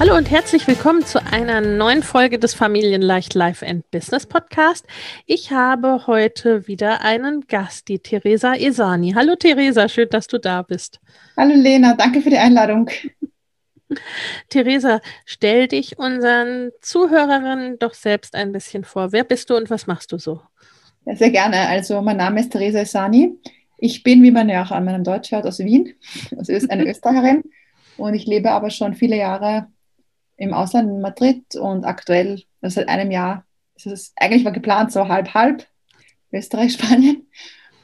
Hallo und herzlich willkommen zu einer neuen Folge des Familienleicht Life and Business Podcast. Ich habe heute wieder einen Gast, die Theresa Esani. Hallo Theresa, schön, dass du da bist. Hallo Lena, danke für die Einladung. Theresa, stell dich unseren Zuhörerinnen doch selbst ein bisschen vor. Wer bist du und was machst du so? Ja, sehr gerne. Also mein Name ist Theresa Esani. Ich bin, wie man ja auch an meinem Deutsch hört, aus Wien. Also ist eine Österreicherin und ich lebe aber schon viele Jahre im Ausland in Madrid und aktuell, also seit einem Jahr, ist es eigentlich war geplant so halb halb Österreich, Spanien.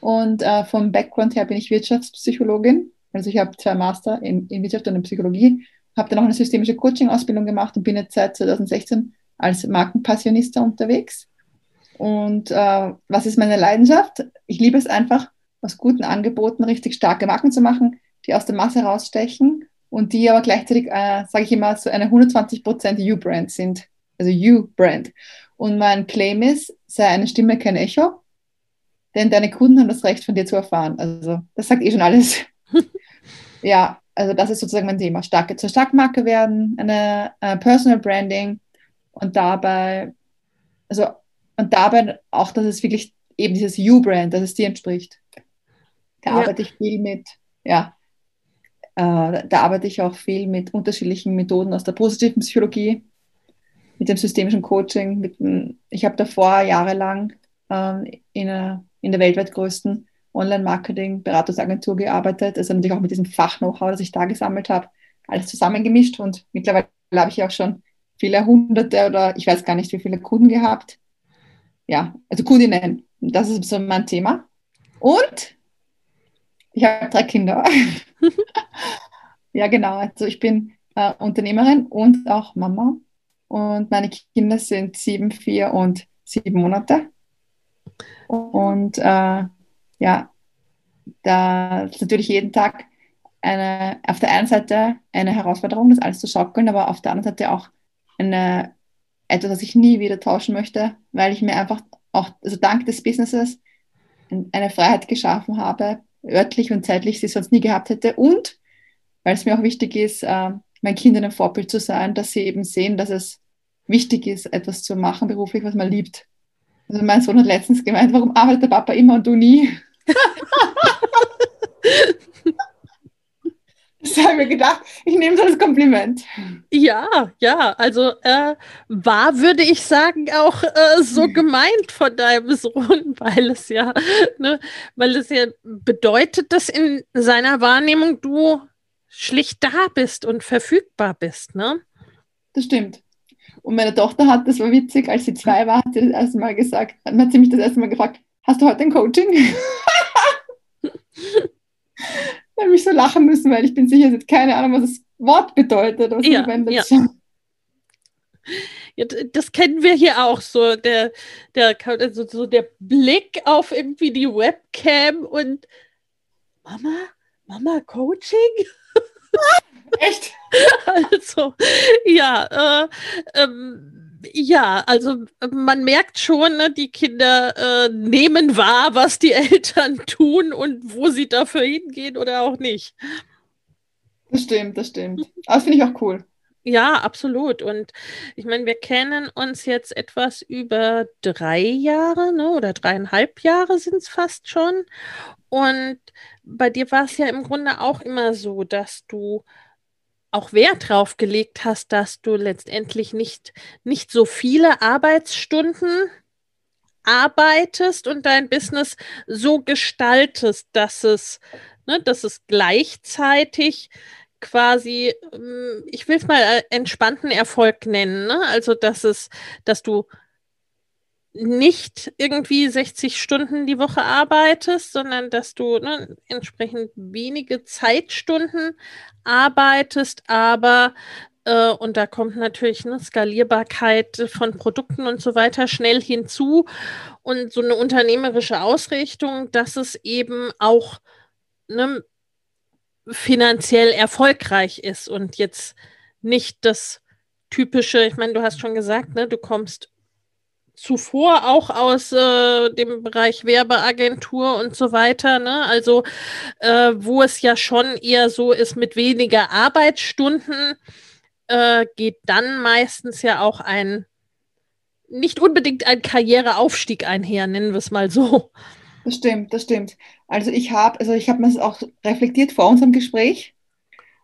Und äh, vom Background her bin ich Wirtschaftspsychologin. Also ich habe zwei Master in, in Wirtschaft und in Psychologie, habe dann auch eine systemische Coaching-Ausbildung gemacht und bin jetzt seit 2016 als Markenpassionista unterwegs. Und äh, was ist meine Leidenschaft? Ich liebe es einfach, aus guten Angeboten richtig starke Marken zu machen, die aus der Masse rausstechen und die aber gleichzeitig, äh, sage ich immer, so eine 120% You-Brand sind. Also You-Brand. Und mein Claim ist, sei eine Stimme kein Echo, denn deine Kunden haben das Recht von dir zu erfahren. Also das sagt eh schon alles. ja, also das ist sozusagen mein Thema. Starke zur Starkmarke werden, eine äh, Personal Branding und dabei, also und dabei auch, dass es wirklich eben dieses You-Brand, dass es dir entspricht. Da ja. arbeite ich viel mit, ja, äh, da arbeite ich auch viel mit unterschiedlichen Methoden aus der positiven Psychologie, mit dem systemischen Coaching. Mit ich habe davor jahrelang ähm, in, in der weltweit größten Online-Marketing-Beratungsagentur gearbeitet. Also natürlich auch mit diesem Fach-Know-how, das ich da gesammelt habe, alles zusammengemischt. Und mittlerweile habe ich auch schon viele hunderte oder ich weiß gar nicht, wie viele Kunden gehabt. Ja, also Kundinnen. Das ist so mein Thema. Und ich habe drei Kinder. ja, genau. Also ich bin äh, Unternehmerin und auch Mama. Und meine Kinder sind sieben, vier und sieben Monate. Und äh, ja, da ist natürlich jeden Tag eine, auf der einen Seite eine Herausforderung, das alles zu schaukeln, aber auf der anderen Seite auch eine, etwas, das ich nie wieder tauschen möchte, weil ich mir einfach auch, also dank des Businesses, eine Freiheit geschaffen habe, örtlich und zeitlich sie sonst nie gehabt hätte. Und weil es mir auch wichtig ist, äh, meinen Kindern ein Vorbild zu sein, dass sie eben sehen, dass es wichtig ist, etwas zu machen beruflich, was man liebt. Also mein Sohn hat letztens gemeint, warum arbeitet der Papa immer und du nie? Das habe ich mir gedacht, ich nehme es als Kompliment. Ja, ja, also äh, war, würde ich sagen, auch äh, so gemeint von deinem Sohn, weil es ja, ne, weil es ja bedeutet, dass in seiner Wahrnehmung du schlicht da bist und verfügbar bist, ne? Das stimmt. Und meine Tochter hat, das war witzig, als sie zwei war, hat sie das erste Mal gesagt, hat sie mich das erste Mal gefragt, hast du heute ein Coaching? so lachen müssen, weil ich bin sicher, sie hat keine Ahnung, was das Wort bedeutet. Was ja, ja. ja, das kennen wir hier auch so, der, der, also so der Blick auf irgendwie die Webcam und Mama, Mama Coaching? Echt? Also, ja, äh, ähm, ja, also man merkt schon, ne, die Kinder äh, nehmen wahr, was die Eltern tun und wo sie dafür hingehen oder auch nicht. Das stimmt, das stimmt. Aber das finde ich auch cool. Ja, absolut. Und ich meine, wir kennen uns jetzt etwas über drei Jahre, ne? oder dreieinhalb Jahre sind es fast schon. Und bei dir war es ja im Grunde auch immer so, dass du auch Wert drauf gelegt hast, dass du letztendlich nicht, nicht so viele Arbeitsstunden arbeitest und dein Business so gestaltest, dass es, ne, dass es gleichzeitig quasi, ähm, ich will es mal äh, entspannten Erfolg nennen, ne? Also, dass es, dass du nicht irgendwie 60 Stunden die Woche arbeitest, sondern dass du ne, entsprechend wenige Zeitstunden arbeitest, aber äh, und da kommt natürlich eine Skalierbarkeit von Produkten und so weiter schnell hinzu. Und so eine unternehmerische Ausrichtung, dass es eben auch ne, finanziell erfolgreich ist und jetzt nicht das typische, ich meine, du hast schon gesagt, ne, du kommst zuvor auch aus äh, dem Bereich Werbeagentur und so weiter, ne? Also äh, wo es ja schon eher so ist mit weniger Arbeitsstunden, äh, geht dann meistens ja auch ein nicht unbedingt ein Karriereaufstieg einher, nennen wir es mal so. Das stimmt, das stimmt. Also ich habe, also ich habe mir das auch reflektiert vor unserem Gespräch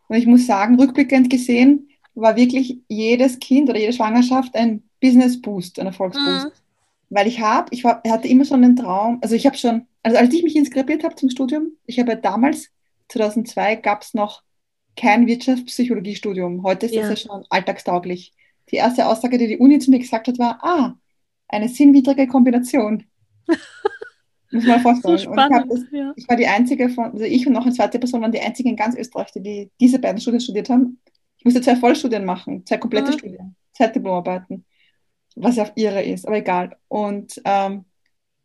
und ich muss sagen, rückblickend gesehen war wirklich jedes Kind oder jede Schwangerschaft ein Business Boost, ein Erfolgsboost. Mhm. Weil ich habe, ich war, hatte immer schon einen Traum, also ich habe schon, also als ich mich inskribiert habe zum Studium, ich habe ja damals, 2002, gab es noch kein Wirtschaftspsychologiestudium. Heute ist ja. das ja schon alltagstauglich. Die erste Aussage, die die Uni zu mir gesagt hat, war, ah, eine sinnwidrige Kombination. Muss man vorstellen. So spannend, ich, das, ja. ich, war die einzige von, also ich und noch eine zweite Person waren die einzigen in ganz Österreich, die diese beiden Studien studiert haben. Ich musste zwei Vollstudien machen, zwei komplette mhm. Studien, Zeitdiplomarbeiten, was ja auf ihre ist, aber egal. Und ähm,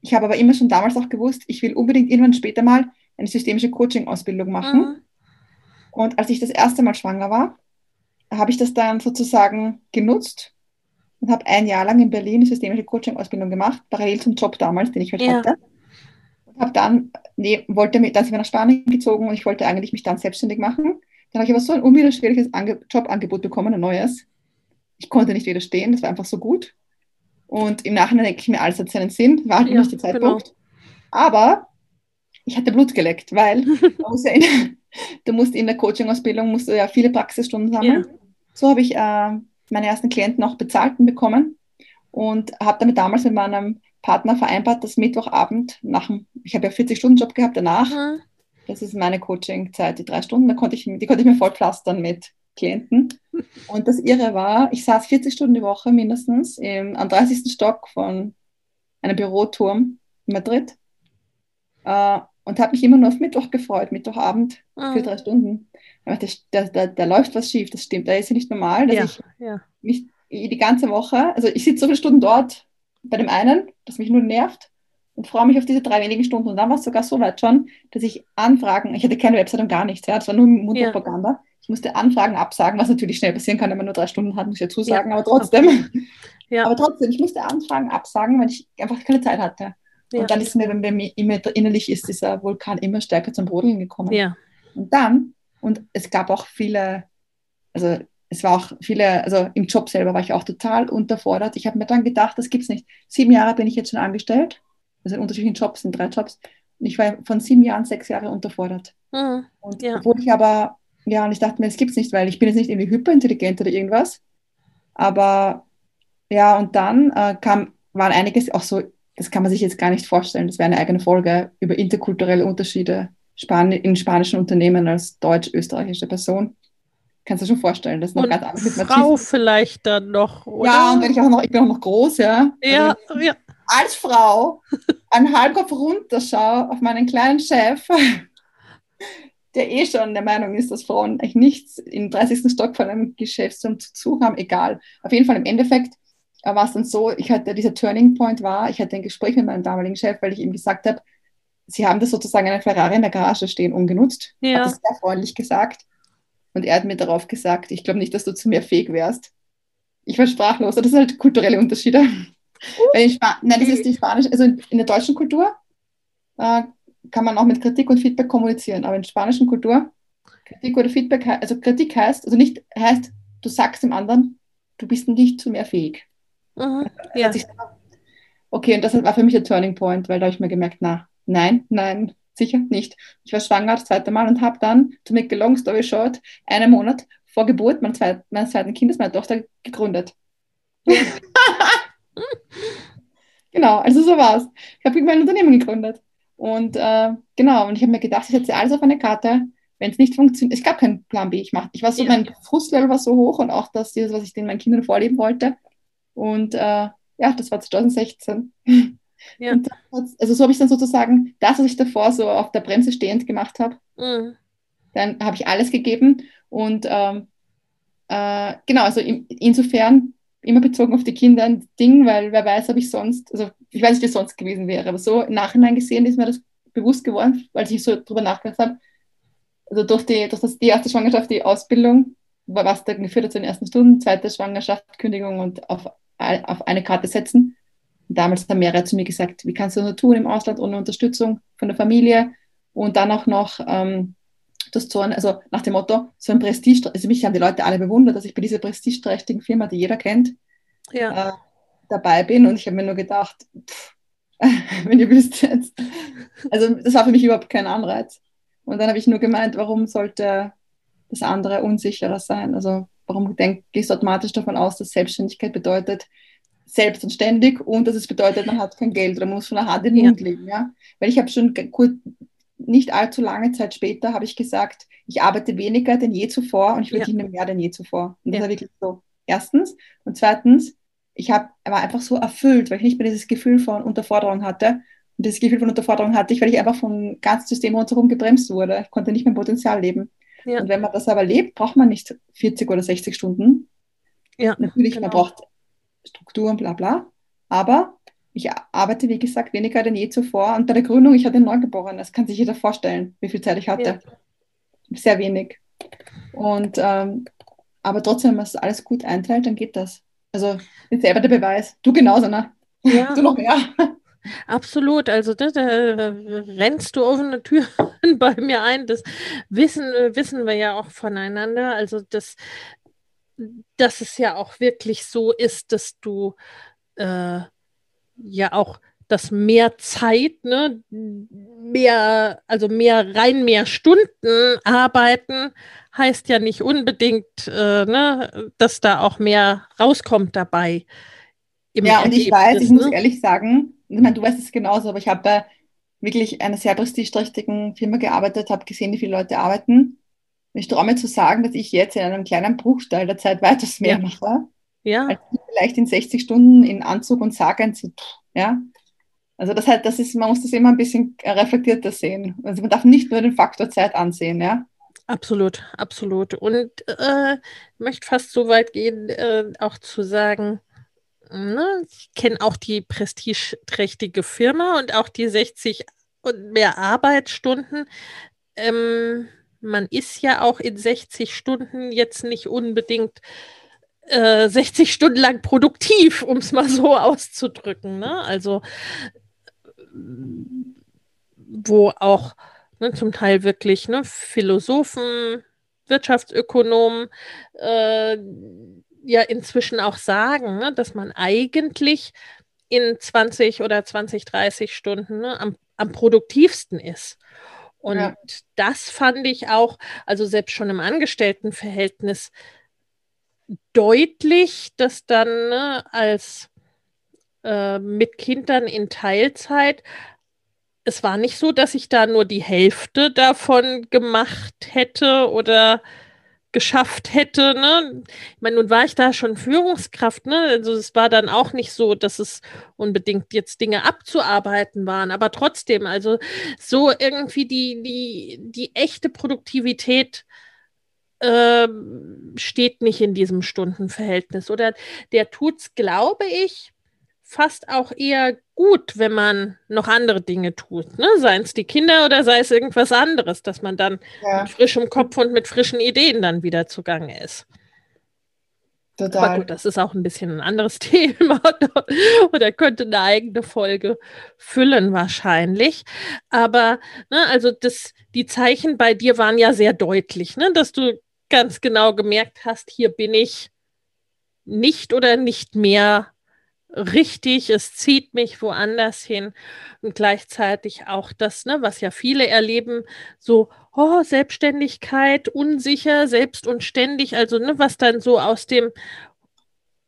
ich habe aber immer schon damals auch gewusst, ich will unbedingt irgendwann später mal eine systemische Coaching-Ausbildung machen. Mhm. Und als ich das erste Mal schwanger war, habe ich das dann sozusagen genutzt und habe ein Jahr lang in Berlin eine systemische Coaching-Ausbildung gemacht, parallel zum Job damals, den ich halt ja. hatte habe dann, nee, wollte mich, dann sind wir nach Spanien gezogen und ich wollte eigentlich mich dann selbstständig machen. Dann habe ich aber so ein unwiderstehliches Ange Jobangebot bekommen, ein neues. Ich konnte nicht widerstehen, das war einfach so gut. Und im Nachhinein denke ich mir, alles hat seinen Sinn, war halt ja, nicht der Zeitpunkt. Genau. Aber ich hatte Blut geleckt, weil ja in, du musst in der Coaching-Ausbildung musst du ja viele Praxisstunden sammeln. Ja. So habe ich äh, meine ersten Klienten auch bezahlt bekommen und habe damit damals mit meinem Partner vereinbart, dass Mittwochabend nach dem, ich habe ja 40-Stunden-Job gehabt danach, mhm. das ist meine Coaching-Zeit, die drei Stunden, da konnte ich, die konnte ich mir voll pflastern mit Klienten. Und das Irre war, ich saß 40 Stunden die Woche mindestens im, am 30. Stock von einem Büroturm in Madrid äh, und habe mich immer nur auf Mittwoch gefreut, Mittwochabend mhm. für drei Stunden. Da, da, da, läuft was schief, das stimmt, da ist ja nicht normal, dass ja, ich ja. mich die ganze Woche, also ich sitze so viele Stunden dort, bei dem einen, das mich nur nervt und freue mich auf diese drei wenigen Stunden. Und dann war es sogar so weit schon, dass ich Anfragen, ich hatte keine Website und gar nichts, ja, das war nur Mundpropaganda. Ja. Ich musste Anfragen absagen, was natürlich schnell passieren kann, wenn man nur drei Stunden hat, muss ich dazu sagen, ja. aber trotzdem. Ja. Aber trotzdem, ich musste Anfragen absagen, weil ich einfach keine Zeit hatte. Ja. Und dann ist mir, wenn mir immer innerlich ist dieser Vulkan immer stärker zum Brodeln gekommen. Ja. Und dann, und es gab auch viele, also es war auch viele, also im Job selber war ich auch total unterfordert. Ich habe mir dann gedacht, das gibt es nicht. Sieben Jahre bin ich jetzt schon angestellt, also in unterschiedlichen Jobs, in drei Jobs. Und ich war von sieben Jahren sechs Jahre unterfordert. Mhm, und ja. obwohl ich aber, ja, und ich dachte mir, das gibt es nicht, weil ich bin jetzt nicht irgendwie hyperintelligent oder irgendwas. Aber ja, und dann äh, kam, waren einiges auch so, das kann man sich jetzt gar nicht vorstellen. Das wäre eine eigene Folge über interkulturelle Unterschiede Span in spanischen Unternehmen als deutsch-österreichische Person. Kannst du dir schon vorstellen, das ist noch und ganz anders mit Frau vielleicht dann noch, oder? Ja, und wenn ich auch noch, ich bin auch noch groß, ja. Ja, also, ja. Als Frau einen Halbkopf runterschaue auf meinen kleinen Chef, der eh schon der Meinung ist, dass Frauen eigentlich nichts im 30. Stock von einem Geschäftsraum zu tun haben, egal. Auf jeden Fall im Endeffekt äh, war es dann so, ich hatte dieser Turning Point war, ich hatte ein Gespräch mit meinem damaligen Chef, weil ich ihm gesagt habe, sie haben das sozusagen einen Ferrari in der Garage stehen ungenutzt. Ja. Hat das sehr freundlich gesagt. Und er hat mir darauf gesagt, ich glaube nicht, dass du zu mir fähig wärst. Ich war sprachlos. Das sind halt kulturelle Unterschiede. Uh, Nein, das ist die spanische, also in der deutschen Kultur äh, kann man auch mit Kritik und Feedback kommunizieren, aber in der spanischen Kultur Kritik oder Feedback, also Kritik heißt, also nicht heißt, du sagst dem anderen, du bist nicht zu mehr fähig. Mhm. Ja. Okay, und das war für mich der Turning Point, weil da habe ich mir gemerkt, na, nein, nein, sicher nicht. Ich war schwanger das zweite Mal und habe dann, to make a long story short, einen Monat vor Geburt meines zweiten, meines zweiten Kindes, meiner Tochter, gegründet. genau, also so war es. Ich habe mein Unternehmen gegründet. Und äh, genau, und ich habe mir gedacht, ich setze alles auf eine Karte. Wenn es nicht funktioniert, es gab keinen Plan B. Ich, mach, ich war so, ja. mein Frustlevel war so hoch und auch das, was ich den meinen Kindern vorleben wollte. Und äh, ja, das war 2016. Ja. also so habe ich dann sozusagen das, was ich davor so auf der Bremse stehend gemacht habe, mhm. dann habe ich alles gegeben und ähm, äh, genau, also in, insofern immer bezogen auf die Kinder ein Ding, weil wer weiß, ob ich sonst, also ich weiß nicht, wie es sonst gewesen wäre, aber so im Nachhinein gesehen ist mir das bewusst geworden, weil ich so drüber nachgedacht habe. Also durch die, durch das, die erste Schwangerschaft, die Ausbildung, was da geführt hat zu den ersten Stunden, zweite Schwangerschaft, Kündigung und auf, auf eine Karte setzen. Und damals haben mehrere zu mir gesagt, wie kannst du das nur tun im Ausland ohne Unterstützung von der Familie und dann auch noch ähm, das so ein, also nach dem Motto, so ein Prestige, also mich haben die Leute alle bewundert, dass ich bei dieser prestigeträchtigen Firma, die jeder kennt, ja. äh, dabei bin und ich habe mir nur gedacht, pff, wenn ihr wisst jetzt, also das war für mich überhaupt kein Anreiz. Und dann habe ich nur gemeint, warum sollte das andere unsicherer sein? Also warum denk, gehst du automatisch davon aus, dass Selbstständigkeit bedeutet, selbst und ständig und dass es bedeutet, man hat kein Geld oder man muss von der Hand in den Mund leben. Ja? Weil ich habe schon kurz, nicht allzu lange Zeit später habe ich gesagt, ich arbeite weniger denn je zuvor und ich verdiene ja. mehr denn je zuvor. Und das ja. war wirklich so. Erstens. Und zweitens, ich hab, war einfach so erfüllt, weil ich nicht mehr dieses Gefühl von Unterforderung hatte. Und dieses Gefühl von Unterforderung hatte ich, weil ich einfach vom ganzen System rundherum gebremst wurde. Ich konnte nicht mein Potenzial leben. Ja. Und wenn man das aber lebt, braucht man nicht 40 oder 60 Stunden. Ja, Natürlich, genau. man braucht Struktur und bla bla. Aber ich arbeite, wie gesagt, weniger denn je zuvor. Und bei der Gründung, ich hatte ein Neugeborenes, das kann sich jeder vorstellen, wie viel Zeit ich hatte. Ja. Sehr wenig. Und ähm, aber trotzdem, wenn man es alles gut einteilt, dann geht das. Also ist selber der Beweis. Du genauso, ne? Ja. Du noch mehr. Absolut, also da, da, rennst du offene Türen bei mir ein. Das wissen, wissen wir ja auch voneinander. Also das, dass es ja auch wirklich so ist, dass du äh, ja auch das mehr Zeit, ne, mehr, also mehr rein mehr Stunden arbeiten, heißt ja nicht unbedingt, äh, ne, dass da auch mehr rauskommt dabei. ja, und ich weiß, ich ne? muss ehrlich sagen, ich meine, du weißt es genauso, aber ich habe bei wirklich einer sehr prestigeträchtigen Firma gearbeitet, habe gesehen, wie viele Leute arbeiten. Ich traue mir zu sagen, dass ich jetzt in einem kleinen Bruchteil der Zeit weitaus mehr ja. mache. Ja. Als ich vielleicht in 60 Stunden in Anzug und Sarg einziehe. Ja. Also das halt, das ist, man muss das immer ein bisschen reflektierter sehen. Also man darf nicht nur den Faktor Zeit ansehen, ja. Absolut, absolut. Und äh, möchte fast so weit gehen, äh, auch zu sagen, ne, ich kenne auch die prestigeträchtige Firma und auch die 60 und mehr Arbeitsstunden. Ähm, man ist ja auch in 60 Stunden jetzt nicht unbedingt äh, 60 Stunden lang produktiv, um es mal so auszudrücken. Ne? Also wo auch ne, zum Teil wirklich ne, Philosophen, Wirtschaftsökonomen äh, ja inzwischen auch sagen, ne, dass man eigentlich in 20 oder 20, 30 Stunden ne, am, am produktivsten ist. Und ja. das fand ich auch, also selbst schon im Angestelltenverhältnis, deutlich, dass dann ne, als äh, mit Kindern in Teilzeit, es war nicht so, dass ich da nur die Hälfte davon gemacht hätte oder geschafft hätte. Ne? Ich meine, nun war ich da schon Führungskraft, ne? Also es war dann auch nicht so, dass es unbedingt jetzt Dinge abzuarbeiten waren, aber trotzdem, also so irgendwie die, die, die echte Produktivität äh, steht nicht in diesem Stundenverhältnis. Oder der tut es, glaube ich, fast auch eher gut, wenn man noch andere Dinge tut. Ne? Seien es die Kinder oder sei es irgendwas anderes, dass man dann ja. mit frischem Kopf und mit frischen Ideen dann wieder zugange ist. Total. Aber gut, das ist auch ein bisschen ein anderes Thema oder könnte eine eigene Folge füllen wahrscheinlich. Aber ne, also das, die Zeichen bei dir waren ja sehr deutlich, ne, dass du ganz genau gemerkt hast, hier bin ich nicht oder nicht mehr richtig, es zieht mich woanders hin und gleichzeitig auch das, ne, was ja viele erleben, so oh, Selbstständigkeit, unsicher, selbst und ständig, also ne, was dann so aus dem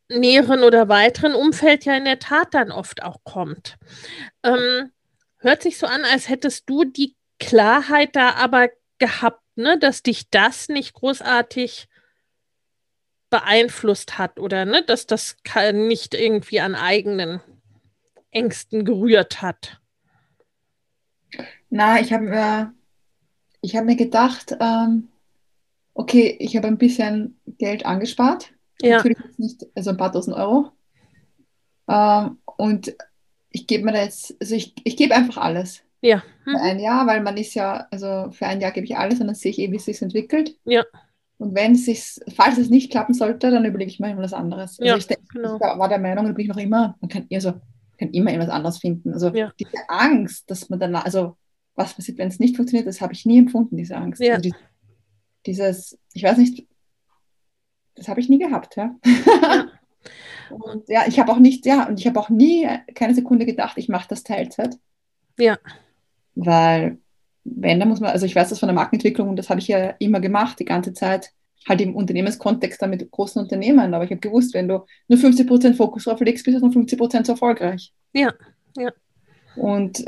näheren oder weiteren Umfeld ja in der Tat dann oft auch kommt. Ähm, hört sich so an, als hättest du die Klarheit da aber gehabt, ne, dass dich das nicht großartig beeinflusst hat oder ne, dass das nicht irgendwie an eigenen Ängsten gerührt hat. Na, ich habe mir, ich hab mir gedacht, ähm, okay, ich habe ein bisschen Geld angespart ja. Natürlich nicht, also ein paar tausend Euro. Ähm, und ich gebe mir da jetzt, also ich, ich gebe einfach alles. Ja. Hm. Für ein Jahr, weil man ist ja, also für ein Jahr gebe ich alles und dann sehe ich eh, wie es sich entwickelt. Ja. Und wenn es sich, falls es nicht klappen sollte, dann überlege ich mir immer was anderes. Also ja, ich, denk, genau. ich war der Meinung, da bin ich noch immer, man kann, also, kann immer etwas anderes finden. Also ja. diese Angst, dass man dann, also was passiert, wenn es nicht funktioniert, das habe ich nie empfunden, diese Angst. Ja. Also die, dieses, ich weiß nicht, das habe ich nie gehabt, ja. und ja, ich habe auch nicht, ja, und ich habe auch nie keine Sekunde gedacht, ich mache das Teilzeit. Ja. Weil, wenn, da muss man, also ich weiß das von der Markenentwicklung und das habe ich ja immer gemacht, die ganze Zeit, halt im Unternehmenskontext dann mit großen Unternehmen. Aber ich habe gewusst, wenn du nur 50% Fokus drauf legst, bist du nur 50% so erfolgreich. Ja, ja. Und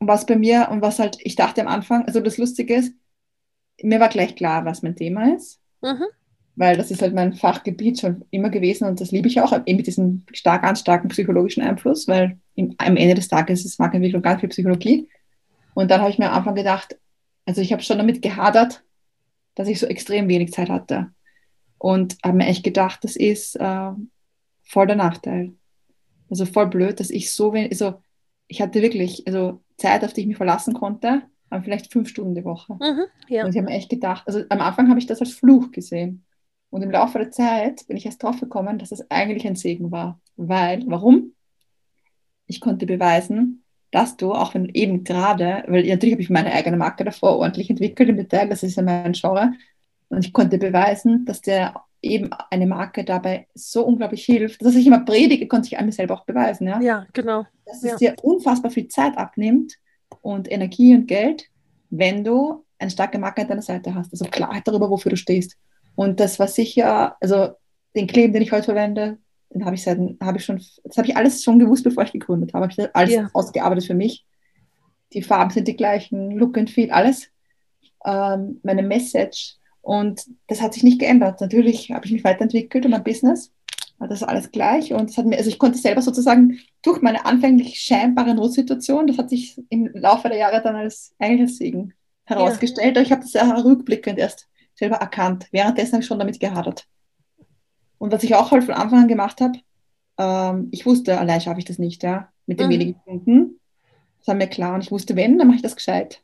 was bei mir und was halt, ich dachte am Anfang, also das Lustige ist, mir war gleich klar, was mein Thema ist. Mhm weil das ist halt mein Fachgebiet schon immer gewesen und das liebe ich auch, eben mit diesem stark, ganz starken psychologischen Einfluss, weil im, am Ende des Tages ist Markenentwicklung ganz viel Psychologie. Und dann habe ich mir am Anfang gedacht, also ich habe schon damit gehadert, dass ich so extrem wenig Zeit hatte. Und habe mir echt gedacht, das ist äh, voll der Nachteil. Also voll blöd, dass ich so wenig, also ich hatte wirklich also Zeit, auf die ich mich verlassen konnte, aber vielleicht fünf Stunden die Woche. Mhm, ja. Und ich habe mir echt gedacht, also am Anfang habe ich das als Fluch gesehen. Und im Laufe der Zeit bin ich erst drauf gekommen, dass es eigentlich ein Segen war. Weil, warum? Ich konnte beweisen, dass du, auch wenn eben gerade, weil natürlich habe ich meine eigene Marke davor ordentlich entwickelt im Detail, das ist ja mein Genre, und ich konnte beweisen, dass der eben eine Marke dabei so unglaublich hilft. dass ich immer predige, konnte ich an mir selber auch beweisen. Ja, ja genau. Dass ja. es dir unfassbar viel Zeit abnimmt und Energie und Geld, wenn du eine starke Marke an deiner Seite hast. Also Klarheit darüber, wofür du stehst. Und das war sicher, also den Kleben, den ich heute verwende, den habe ich seit, habe ich schon, das habe ich alles schon gewusst, bevor ich gegründet habe. Habe ich alles ja. ausgearbeitet für mich. Die Farben sind die gleichen, Look and Feel, alles. Ähm, meine Message. Und das hat sich nicht geändert. Natürlich habe ich mich weiterentwickelt und mein Business. Das ist alles gleich. Und das hat mir, also ich konnte selber sozusagen durch meine anfänglich scheinbare Notsituation, das hat sich im Laufe der Jahre dann als eigentlich Segen herausgestellt. Ja. Ich habe das ja rückblickend erst selber erkannt. Währenddessen habe ich schon damit gehadert. Und was ich auch halt von Anfang an gemacht habe, ähm, ich wusste, allein schaffe ich das nicht, ja, mit den mhm. wenigen Kunden. Das war mir klar. Und ich wusste, wenn, dann mache ich das gescheit.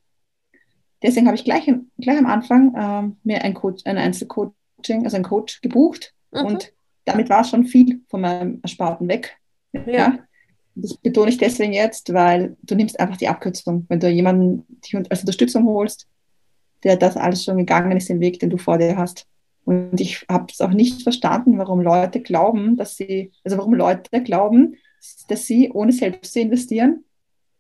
Deswegen habe ich gleich, gleich am Anfang ähm, mir ein, Coach, ein Einzelcoaching, also einen Coach gebucht. Mhm. Und damit war schon viel von meinem Ersparten weg. Ja. ja. Das betone ich deswegen jetzt, weil du nimmst einfach die Abkürzung. Wenn du jemanden als Unterstützung holst, der das alles schon gegangen ist, den Weg, den du vor dir hast. Und ich habe es auch nicht verstanden, warum Leute glauben, dass sie, also warum Leute glauben, dass sie, ohne selbst zu investieren,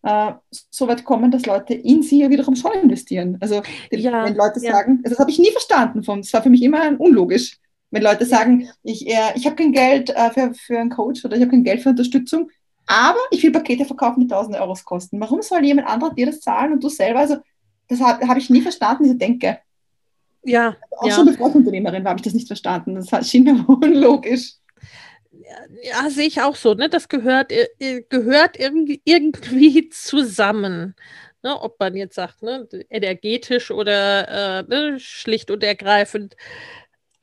äh, so weit kommen, dass Leute in sie ja wiederum schon investieren. Also ja, wenn Leute ja. sagen, also das habe ich nie verstanden, von, das war für mich immer unlogisch. Wenn Leute sagen, ich, äh, ich habe kein Geld äh, für, für einen Coach oder ich habe kein Geld für Unterstützung, aber ich will Pakete verkaufen, die 1000 Euro kosten. Warum soll jemand anderer dir das zahlen und du selber? Also das habe hab ich nie verstanden, diese Denke. Ja. Also auch ja. schon bevor ich Unternehmerin war, habe ich das nicht verstanden. Das schien mir unlogisch. Ja, sehe ich auch so. Ne? Das gehört, gehört irgendwie, irgendwie zusammen. Ne? Ob man jetzt sagt, ne? energetisch oder äh, ne? schlicht und ergreifend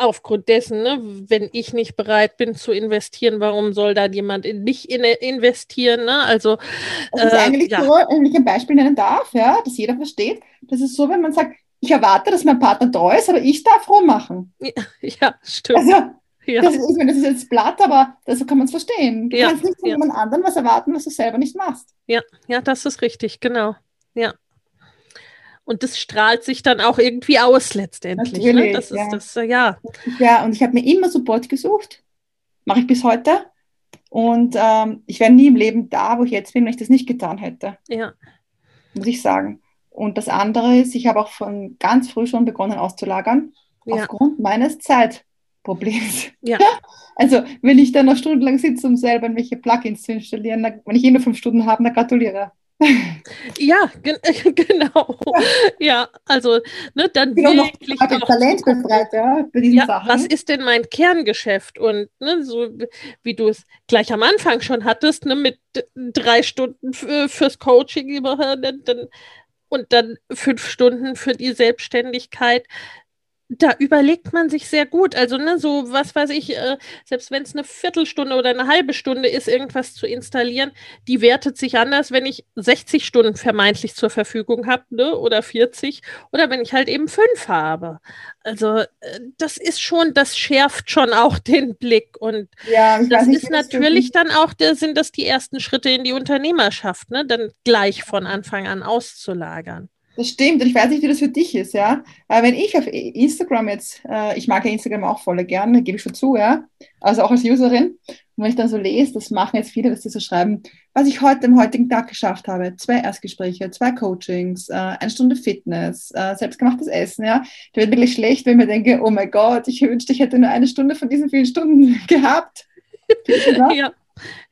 aufgrund dessen, ne, wenn ich nicht bereit bin zu investieren, warum soll da jemand in mich in, investieren? Ne? Also das ist äh, eigentlich ja. so, wenn ich ein Beispiel nennen darf, ja, dass jeder versteht. Das ist so, wenn man sagt, ich erwarte, dass mein Partner treu ist, aber ich darf froh machen. Ja, ja stimmt. Also, ja. Das, ist, ich meine, das ist jetzt platt, aber so kann man es verstehen. Du ja. kannst nicht von ja. jemand anderem was erwarten, was du selber nicht machst. Ja, ja, das ist richtig, genau. Ja. Und das strahlt sich dann auch irgendwie aus letztendlich. Ne? Das ist das, äh, ja. Ja, und ich habe mir immer Support gesucht. Mache ich bis heute. Und ähm, ich wäre nie im Leben da, wo ich jetzt bin, wenn ich das nicht getan hätte. Ja. Muss ich sagen. Und das andere ist, ich habe auch von ganz früh schon begonnen auszulagern, ja. aufgrund meines Zeitproblems. Ja. Also, wenn ich dann noch stundenlang sitze, um selber irgendwelche Plugins zu installieren, wenn ich eh nur fünf Stunden habe, dann gratuliere. Ja, gen genau. Ja, also ne, dann ich wirklich noch auch Talent befreit, ja, für diese ja, Sachen. Was ist denn mein Kerngeschäft? Und ne, so wie du es gleich am Anfang schon hattest, ne, mit drei Stunden fürs Coaching Woche, dann, dann und dann fünf Stunden für die Selbstständigkeit da überlegt man sich sehr gut. Also, ne, so, was weiß ich, äh, selbst wenn es eine Viertelstunde oder eine halbe Stunde ist, irgendwas zu installieren, die wertet sich anders, wenn ich 60 Stunden vermeintlich zur Verfügung habe, ne, oder 40, oder wenn ich halt eben fünf habe. Also, äh, das ist schon, das schärft schon auch den Blick. Und ja, das ist natürlich dann auch, der, sind das die ersten Schritte in die Unternehmerschaft, ne, dann gleich von Anfang an auszulagern. Das stimmt und ich weiß nicht, wie das für dich ist, ja. Aber wenn ich auf Instagram jetzt, äh, ich mag ja Instagram auch voll gerne, gebe ich schon zu, ja. Also auch als Userin. Und wenn ich dann so lese, das machen jetzt viele, dass sie so schreiben, was ich heute am heutigen Tag geschafft habe. Zwei Erstgespräche, zwei Coachings, äh, eine Stunde Fitness, äh, selbstgemachtes Essen, ja. Da wird wirklich schlecht, wenn ich mir denke, oh mein Gott, ich wünschte, ich hätte nur eine Stunde von diesen vielen Stunden gehabt. ja.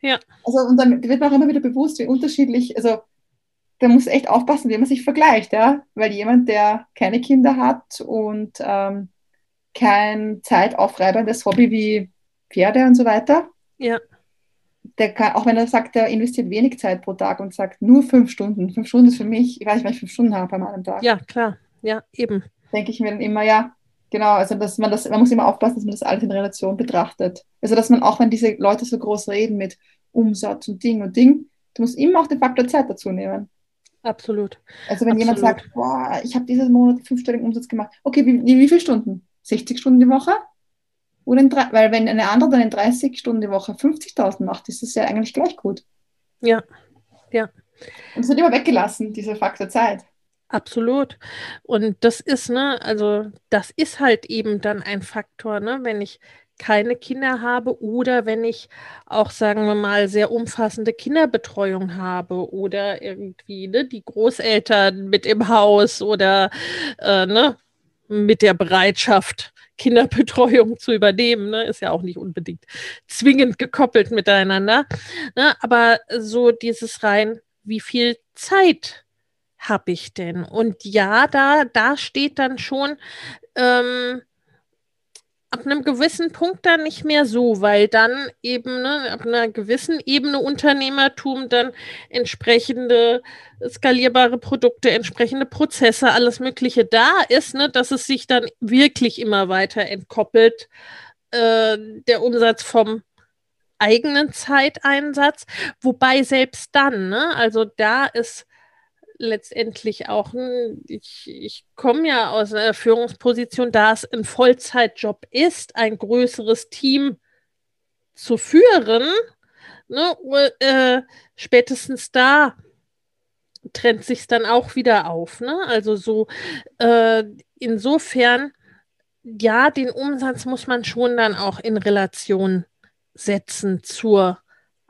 Ja. Also, und dann wird man auch immer wieder bewusst, wie unterschiedlich, also da muss echt aufpassen, wie man sich vergleicht, ja, weil jemand, der keine Kinder hat und ähm, kein zeitaufreibendes Hobby wie Pferde und so weiter, ja. der kann, auch wenn er sagt, er investiert wenig Zeit pro Tag und sagt nur fünf Stunden, fünf Stunden ist für mich, ich weiß nicht, wenn ich fünf Stunden habe an einem Tag. Ja, klar, ja, eben. Denke ich mir dann immer, ja, genau, also dass man das, man muss immer aufpassen, dass man das alles in Relation betrachtet. Also dass man auch, wenn diese Leute so groß reden mit Umsatz und Ding und Ding, du musst immer auch den Faktor Zeit dazu nehmen. Absolut. Also wenn Absolut. jemand sagt, boah, ich habe diesen Monat fünfstelligen Umsatz gemacht, okay, wie, wie, viele Stunden? 60 Stunden die Woche? Oder in, weil wenn eine andere dann in 30 Stunden die Woche 50.000 macht, ist das ja eigentlich gleich gut. Ja, ja. Und es wird immer weggelassen, dieser Faktor Zeit. Absolut. Und das ist, ne, also das ist halt eben dann ein Faktor, ne, wenn ich keine Kinder habe oder wenn ich auch, sagen wir mal, sehr umfassende Kinderbetreuung habe oder irgendwie ne, die Großeltern mit im Haus oder äh, ne, mit der Bereitschaft, Kinderbetreuung zu übernehmen, ne, ist ja auch nicht unbedingt zwingend gekoppelt miteinander. Ne, aber so dieses rein, wie viel Zeit habe ich denn? Und ja, da, da steht dann schon, ähm, ab einem gewissen Punkt dann nicht mehr so, weil dann eben ne, ab einer gewissen Ebene Unternehmertum dann entsprechende skalierbare Produkte, entsprechende Prozesse, alles Mögliche da ist, ne, dass es sich dann wirklich immer weiter entkoppelt, äh, der Umsatz vom eigenen Zeiteinsatz, wobei selbst dann, ne, also da ist letztendlich auch, ich, ich komme ja aus einer Führungsposition, da es ein Vollzeitjob ist, ein größeres Team zu führen, ne, äh, spätestens da trennt sich dann auch wieder auf. Ne? Also so äh, insofern, ja, den Umsatz muss man schon dann auch in Relation setzen zur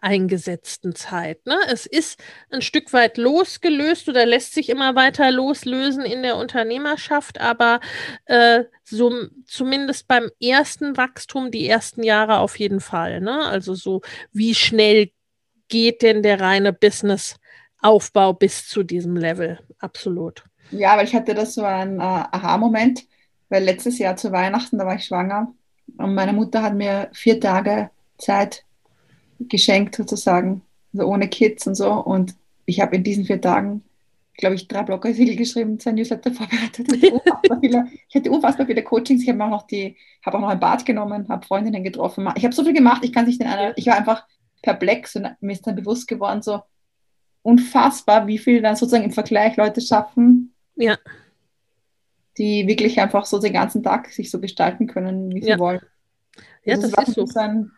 eingesetzten Zeit. Ne? Es ist ein Stück weit losgelöst oder lässt sich immer weiter loslösen in der Unternehmerschaft, aber äh, so zumindest beim ersten Wachstum, die ersten Jahre auf jeden Fall. Ne? Also so, wie schnell geht denn der reine Business-Aufbau bis zu diesem Level? Absolut. Ja, weil ich hatte das so ein äh, Aha-Moment, weil letztes Jahr zu Weihnachten, da war ich schwanger und meine Mutter hat mir vier Tage Zeit geschenkt sozusagen, also ohne Kids und so. Und ich habe in diesen vier Tagen, glaube ich, drei Blogartikel geschrieben, zwei Newsletter vorbereitet. ich hatte unfassbar viele Coachings. Ich habe auch noch die, habe auch noch ein Bad genommen, habe Freundinnen getroffen. Ich habe so viel gemacht, ich kann sich den einer, ich war einfach perplex und mir ist dann bewusst geworden, so unfassbar, wie viel dann sozusagen im Vergleich Leute schaffen. Ja. Die wirklich einfach so den ganzen Tag sich so gestalten können, wie sie ja. wollen. Ja, also das, das ist so. ein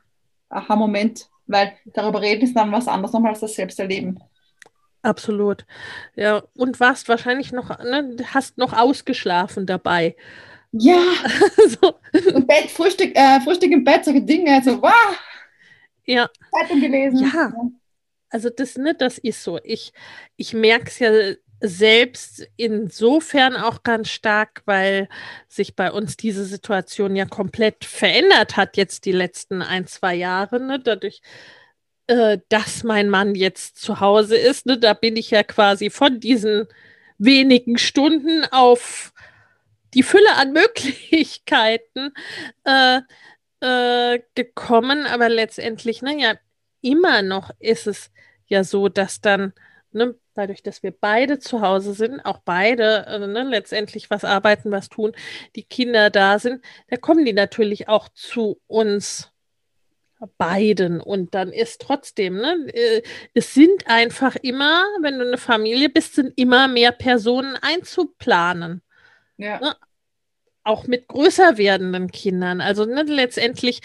Aha-Moment weil darüber reden ist dann was anderes nochmal als das selbst erleben. Absolut. Ja, und warst wahrscheinlich noch, ne, hast noch ausgeschlafen dabei. Ja, so. Im Bett, Frühstück, äh, Frühstück im Bett, solche Dinge, so, wow. Ja. Zeitung gelesen. Ja. Also das, ne, das ist so. Ich, ich merke es ja selbst insofern auch ganz stark, weil sich bei uns diese Situation ja komplett verändert hat jetzt die letzten ein, zwei Jahre. Ne? Dadurch, äh, dass mein Mann jetzt zu Hause ist, ne? da bin ich ja quasi von diesen wenigen Stunden auf die Fülle an Möglichkeiten äh, äh, gekommen, aber letztendlich, naja, immer noch ist es ja so, dass dann ne, dadurch, dass wir beide zu Hause sind, auch beide äh, ne, letztendlich was arbeiten, was tun, die Kinder da sind, da kommen die natürlich auch zu uns beiden. Und dann ist trotzdem, ne, äh, es sind einfach immer, wenn du eine Familie bist, sind immer mehr Personen einzuplanen. Ja. Ne? Auch mit größer werdenden Kindern. Also ne, letztendlich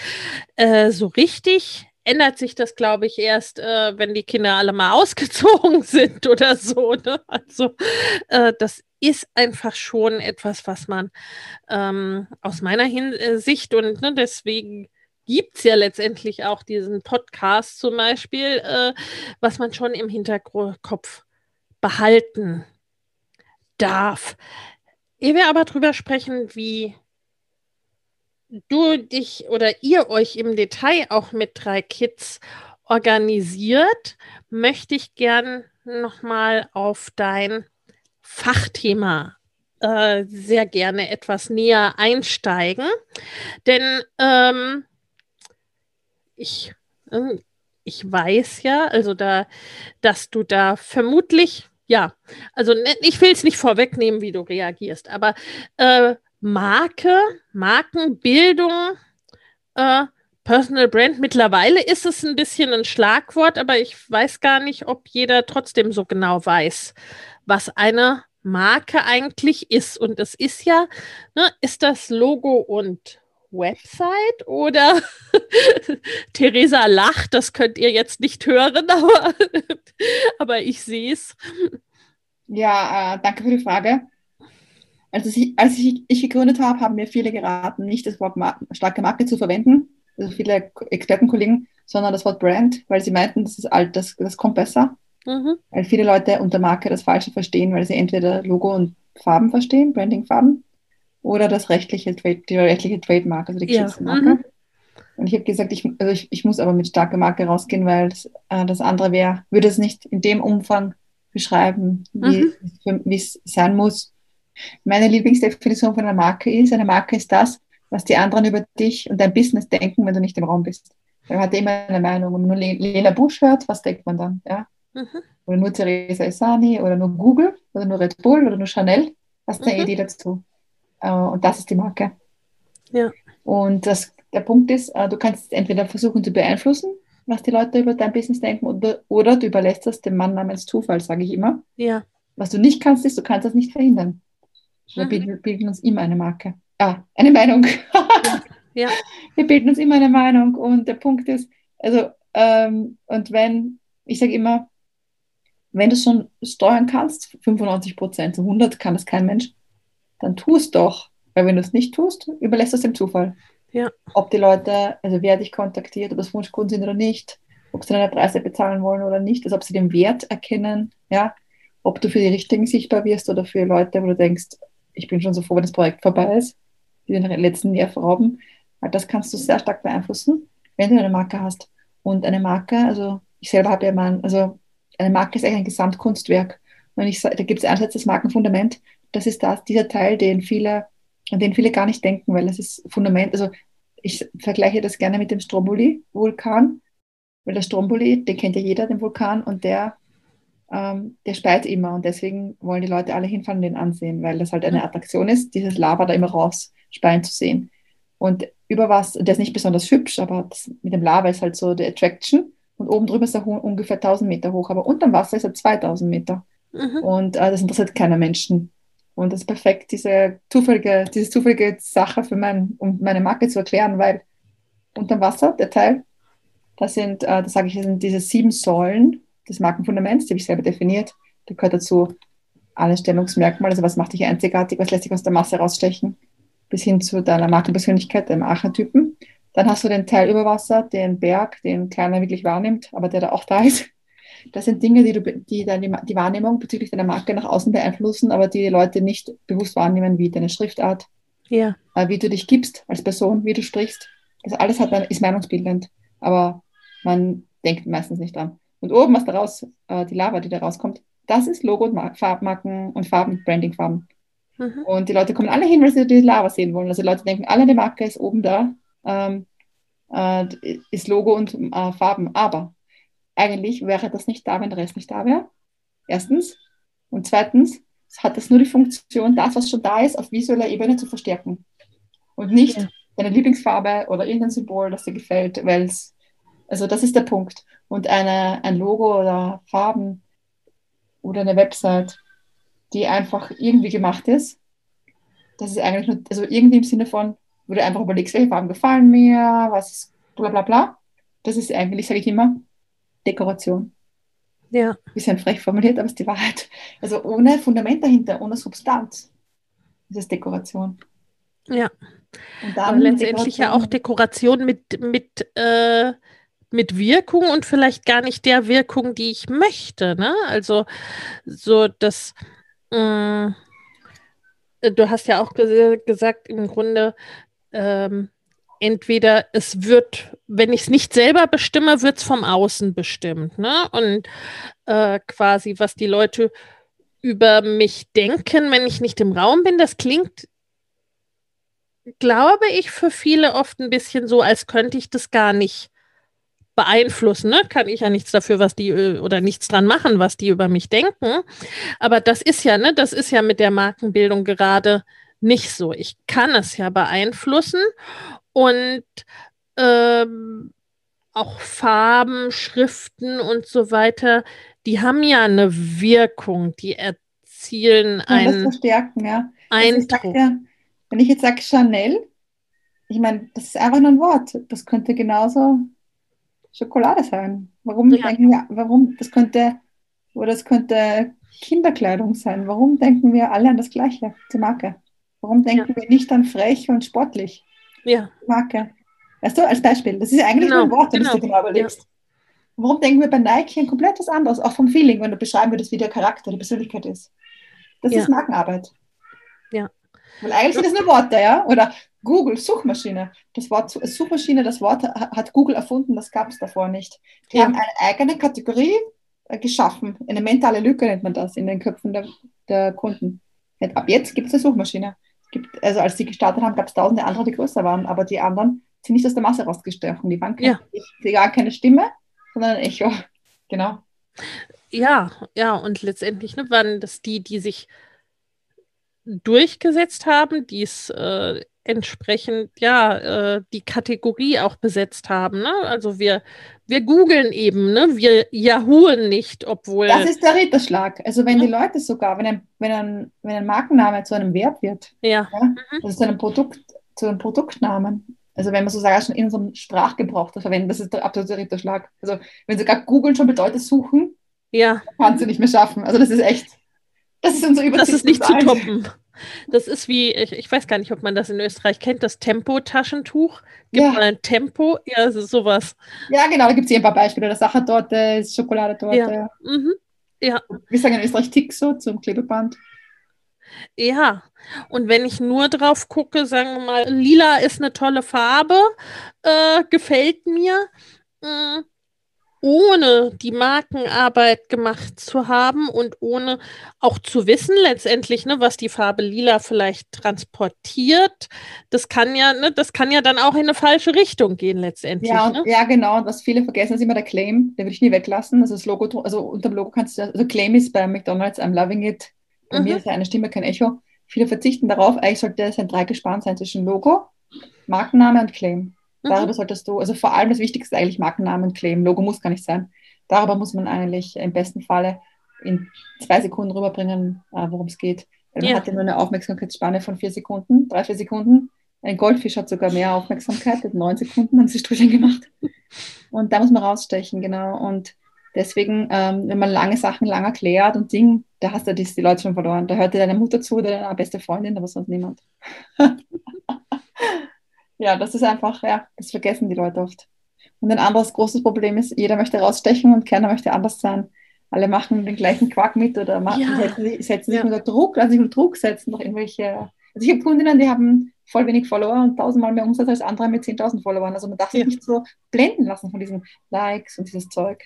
äh, so richtig ändert sich das, glaube ich, erst, äh, wenn die Kinder alle mal ausgezogen sind oder so. Ne? Also äh, das ist einfach schon etwas, was man ähm, aus meiner Hinsicht und ne, deswegen gibt es ja letztendlich auch diesen Podcast zum Beispiel, äh, was man schon im Hinterkopf behalten darf. Ehe wir aber drüber sprechen, wie du dich oder ihr euch im Detail auch mit drei Kids organisiert, möchte ich gern nochmal auf dein Fachthema äh, sehr gerne etwas näher einsteigen. Denn ähm, ich, äh, ich weiß ja, also da, dass du da vermutlich, ja, also ne, ich will es nicht vorwegnehmen, wie du reagierst, aber äh, Marke, Markenbildung, äh, Personal Brand. Mittlerweile ist es ein bisschen ein Schlagwort, aber ich weiß gar nicht, ob jeder trotzdem so genau weiß, was eine Marke eigentlich ist. Und es ist ja, ne, ist das Logo und Website oder Theresa lacht, das könnt ihr jetzt nicht hören, aber, aber ich sehe es. Ja, äh, danke für die Frage. Als ich, als ich, ich gegründet habe, haben mir viele geraten, nicht das Wort Mar starke Marke zu verwenden, also viele Expertenkollegen, sondern das Wort Brand, weil sie meinten, das ist alt, das, das kommt besser. Mhm. Weil viele Leute unter Marke das Falsche verstehen, weil sie entweder Logo und Farben verstehen, Branding-Farben, oder das rechtliche, die rechtliche Trademark, also die Geschäftsmarke. Ja. Mhm. Und ich habe gesagt, ich, also ich, ich, muss aber mit starker Marke rausgehen, weil das, äh, das andere wäre, würde es nicht in dem Umfang beschreiben, wie mhm. es sein muss. Meine Lieblingsdefinition von einer Marke ist, eine Marke ist das, was die anderen über dich und dein Business denken, wenn du nicht im Raum bist. Man hat immer eine Meinung. Wenn man nur Lena Busch hört, was denkt man dann? Ja? Mhm. Oder nur Theresa Esani oder nur Google oder nur Red Bull oder nur Chanel. Hast eine mhm. Idee dazu. Äh, und das ist die Marke. Ja. Und das, der Punkt ist, äh, du kannst entweder versuchen zu beeinflussen, was die Leute über dein Business denken, oder, oder du überlässt das dem Mann namens Zufall, sage ich immer. Ja. Was du nicht kannst, ist, du kannst das nicht verhindern. Wir mhm. bilden, bilden, uns immer eine Marke. Ah, eine Meinung. ja. Wir bilden uns immer eine Meinung. Und der Punkt ist, also, ähm, und wenn, ich sage immer, wenn du schon steuern kannst, 95 Prozent, so 100 kann das kein Mensch, dann tu es doch. Weil wenn du es nicht tust, überlässt es dem Zufall. Ja. Ob die Leute, also wer dich kontaktiert, ob das Wunschkunden sind oder nicht, ob sie deine Preise bezahlen wollen oder nicht, also ob sie den Wert erkennen, ja, ob du für die Richtigen sichtbar wirst oder für Leute, wo du denkst, ich bin schon so froh, wenn das Projekt vorbei ist, die den letzten Nerv rauben. Das kannst du sehr stark beeinflussen, wenn du eine Marke hast. Und eine Marke, also ich selber habe ja mal, also eine Marke ist eigentlich ein Gesamtkunstwerk. Und ich, da gibt es einerseits das Markenfundament, das ist das, dieser Teil, den viele, an den viele gar nicht denken, weil das ist Fundament, also ich vergleiche das gerne mit dem Stromboli-Vulkan, weil der Stromboli, den kennt ja jeder, den Vulkan, und der ähm, der speit immer und deswegen wollen die Leute alle hinfahren und den ansehen, weil das halt eine Attraktion ist, dieses Lava da immer raus speien zu sehen. Und über was, der ist nicht besonders hübsch, aber mit dem Lava ist halt so die Attraction und oben drüber ist er ungefähr 1000 Meter hoch, aber unter dem Wasser ist er 2000 Meter. Mhm. Und äh, das interessiert keiner Menschen. Und das ist perfekt, diese zufällige, diese zufällige Sache für mein, um meine Marke zu erklären, weil unter dem Wasser, der Teil, das sind, äh, das sage ich, das sind diese sieben Säulen des Markenfundaments, die habe ich selber definiert. Da gehört dazu alle Stellungsmerkmale, also was macht dich einzigartig, was lässt dich aus der Masse rausstechen, bis hin zu deiner Markenpersönlichkeit, deinem Archetypen. Dann hast du den Teil über Wasser, den Berg, den keiner wirklich wahrnimmt, aber der da auch da ist. Das sind Dinge, die, du, die deine, die Wahrnehmung bezüglich deiner Marke nach außen beeinflussen, aber die, die Leute nicht bewusst wahrnehmen, wie deine Schriftart, Ja. äh, wie du dich gibst als Person, wie du sprichst. Das alles hat, ist meinungsbildend, aber man denkt meistens nicht dran. Und oben, was daraus, äh, die Lava, die da rauskommt, das ist Logo und Mar Farbmarken und Farben, Brandingfarben. Mhm. Und die Leute kommen alle hin, weil sie die Lava sehen wollen. Also die Leute denken, alle die Marke ist oben da, ähm, äh, ist Logo und äh, Farben. Aber eigentlich wäre das nicht da, wenn der Rest nicht da wäre. Erstens. Und zweitens hat das nur die Funktion, das, was schon da ist, auf visueller Ebene zu verstärken. Und nicht Ja. deine Lieblingsfarbe oder irgendein Symbol, das dir gefällt, weil es, also das ist der Punkt. Und eine, ein Logo oder Farben oder eine Website, die einfach irgendwie gemacht ist, das ist eigentlich nur, also irgendwie im Sinne von, wo du einfach überlegst, welche Farben gefallen mir, was ist bla bla bla. Das ist eigentlich, sage ich immer, Dekoration. Ja. Bisschen frech formuliert, aber es ist die Wahrheit. Also ohne Fundament dahinter, ohne Substanz. Das ist Dekoration. Ja. Und Aber letztendlich ja auch Dekoration mit, mit, äh, mit Wirkung und vielleicht gar nicht der Wirkung, die ich möchte. Ne? Also so das, äh, du hast ja auch ges gesagt, im Grunde, ähm, entweder es wird, wenn ich es nicht selber bestimme, wird es vom Außen bestimmt. Ne? Und äh, quasi, was die Leute über mich denken, wenn ich nicht im Raum bin, das klingt glaube ich, für viele oft ein bisschen so, als könnte ich das gar nicht beeinflussen. Ne? Kann ich ja nichts dafür, was die äh, oder nichts dran machen, was die über mich denken. Aber das ist ja, ne, das ist ja mit der Markenbildung gerade nicht so. Ich kann es ja beeinflussen und ähm, auch Farben, Schriften und so weiter, die haben ja eine Wirkung, die erzielen Ja, das einen verstärken, ja. Also ich Eindruck. dir, wenn ich jetzt sage Chanel, ich meine, das ist einfach nur ein Wort. Das könnte genauso Schokolade sein. Warum Ja. denken wir, warum, das könnte, oder das könnte Kinderkleidung sein. Warum denken wir alle an das Gleiche, die Marke? Warum denken wir nicht an frech und sportlich, Ja, Marke? Weißt du, als Beispiel, das ist eigentlich nur ein Genau, Wort, wenn du es dir genau, genau überlegst. Warum denken wir bei Nike ein komplett was anderes, auch vom Feeling, wenn du beschreiben würdest, wie der Charakter, die Persönlichkeit ist? Das Ja. ist Markenarbeit. Ja. Weil eigentlich sind das nur Worte, ja? Oder Google, Suchmaschine. Das Wort Su- Suchmaschine, das Wort ha- hat Google erfunden, das gab es davor nicht. Die Ja. haben eine eigene Kategorie äh, geschaffen. Eine mentale Lücke nennt man das in den Köpfen der, der Kunden. Und ab jetzt gibt es eine Suchmaschine. Gibt, also als die gestartet haben, gab es tausende andere, die größer waren, aber die anderen sind nicht aus der Masse rausgestochen. Die waren kein, Ja. gar keine Stimme, sondern ein Echo. Genau. ja, ja, und letztendlich ne, waren das die, die sich durchgesetzt haben, die es äh, entsprechend, ja, äh, die Kategorie auch besetzt haben. Ne? Also wir, wir googeln eben, ne? wir yahooen nicht, obwohl. Das ist der Ritterschlag. Also wenn Ja. die Leute sogar, wenn ein, wenn ein, wenn ein Markenname zu einem Verb wird, ja, also zu einem Produkt, zu einem Produktnamen, also wenn man sogar schon in so einem Sprachgebrauch das verwenden, das ist der absolute Ritterschlag. Also wenn sogar googeln schon bedeutet suchen, ja, kannst du nicht mehr schaffen. Also das ist echt, das ist unser das ist nicht zu toppen. Das ist wie, ich, ich weiß gar nicht, ob man das in Österreich kennt, das Tempo-Taschentuch. Gibt Ja. mal ein Tempo, ja, es ist sowas. Ja, genau, da gibt es hier ein paar Beispiele. Der Sachertorte, Schokoladetorte. Ja. Mhm. Wir sagen in Österreich Tixo zum Klebeband. Ja, und wenn ich nur drauf gucke, sagen wir mal, lila ist eine tolle Farbe, äh, gefällt mir, mh, ohne die Markenarbeit gemacht zu haben und ohne auch zu wissen, letztendlich, ne, was die Farbe lila vielleicht transportiert, das kann ja, ne, das kann ja dann auch in eine falsche Richtung gehen, letztendlich. Ja, ne? ja, genau. Und was viele vergessen, ist immer der Claim. Den würde ich nie weglassen. Also das Logo, also unter dem Logo kannst du, also Claim ist bei McDonalds, I'm loving it. Bei Mhm. mir ist ja eine Stimme kein Echo. Viele verzichten darauf. Eigentlich sollte es ein Dreigespann sein zwischen Logo, Markenname und Claim. Mhm. Darüber solltest du, also vor allem das Wichtigste ist eigentlich Markenname und Claim. Logo muss gar nicht sein. Darüber muss man eigentlich im besten Falle in zwei Sekunden rüberbringen, äh, worum es geht. Weil man Ja. hat ja nur eine Aufmerksamkeitsspanne von vier Sekunden, drei, vier Sekunden. Ein Goldfisch hat sogar mehr Aufmerksamkeit, hat neun Sekunden, haben sie Studien gemacht. Und da muss man rausstechen, genau. Und Deswegen, ähm, wenn man lange Sachen lang erklärt und Ding, da hast du die, die Leute schon verloren. Da hört dir deine Mutter zu oder deine beste Freundin, aber sonst niemand. ja, das ist einfach, ja, das vergessen die Leute oft. Und ein anderes großes Problem ist, jeder möchte rausstechen und keiner möchte anders sein. Alle machen den gleichen Quark mit oder machen, ja. setzen, setzen sich ja. unter Druck, lassen sich unter Druck setzen durch irgendwelche. Also ich habe Kundinnen, die haben voll wenig Follower und tausendmal mehr Umsatz als andere mit 10.000 Followern. Also man darf sich ja. nicht so blenden lassen von diesen Likes und dieses Zeug.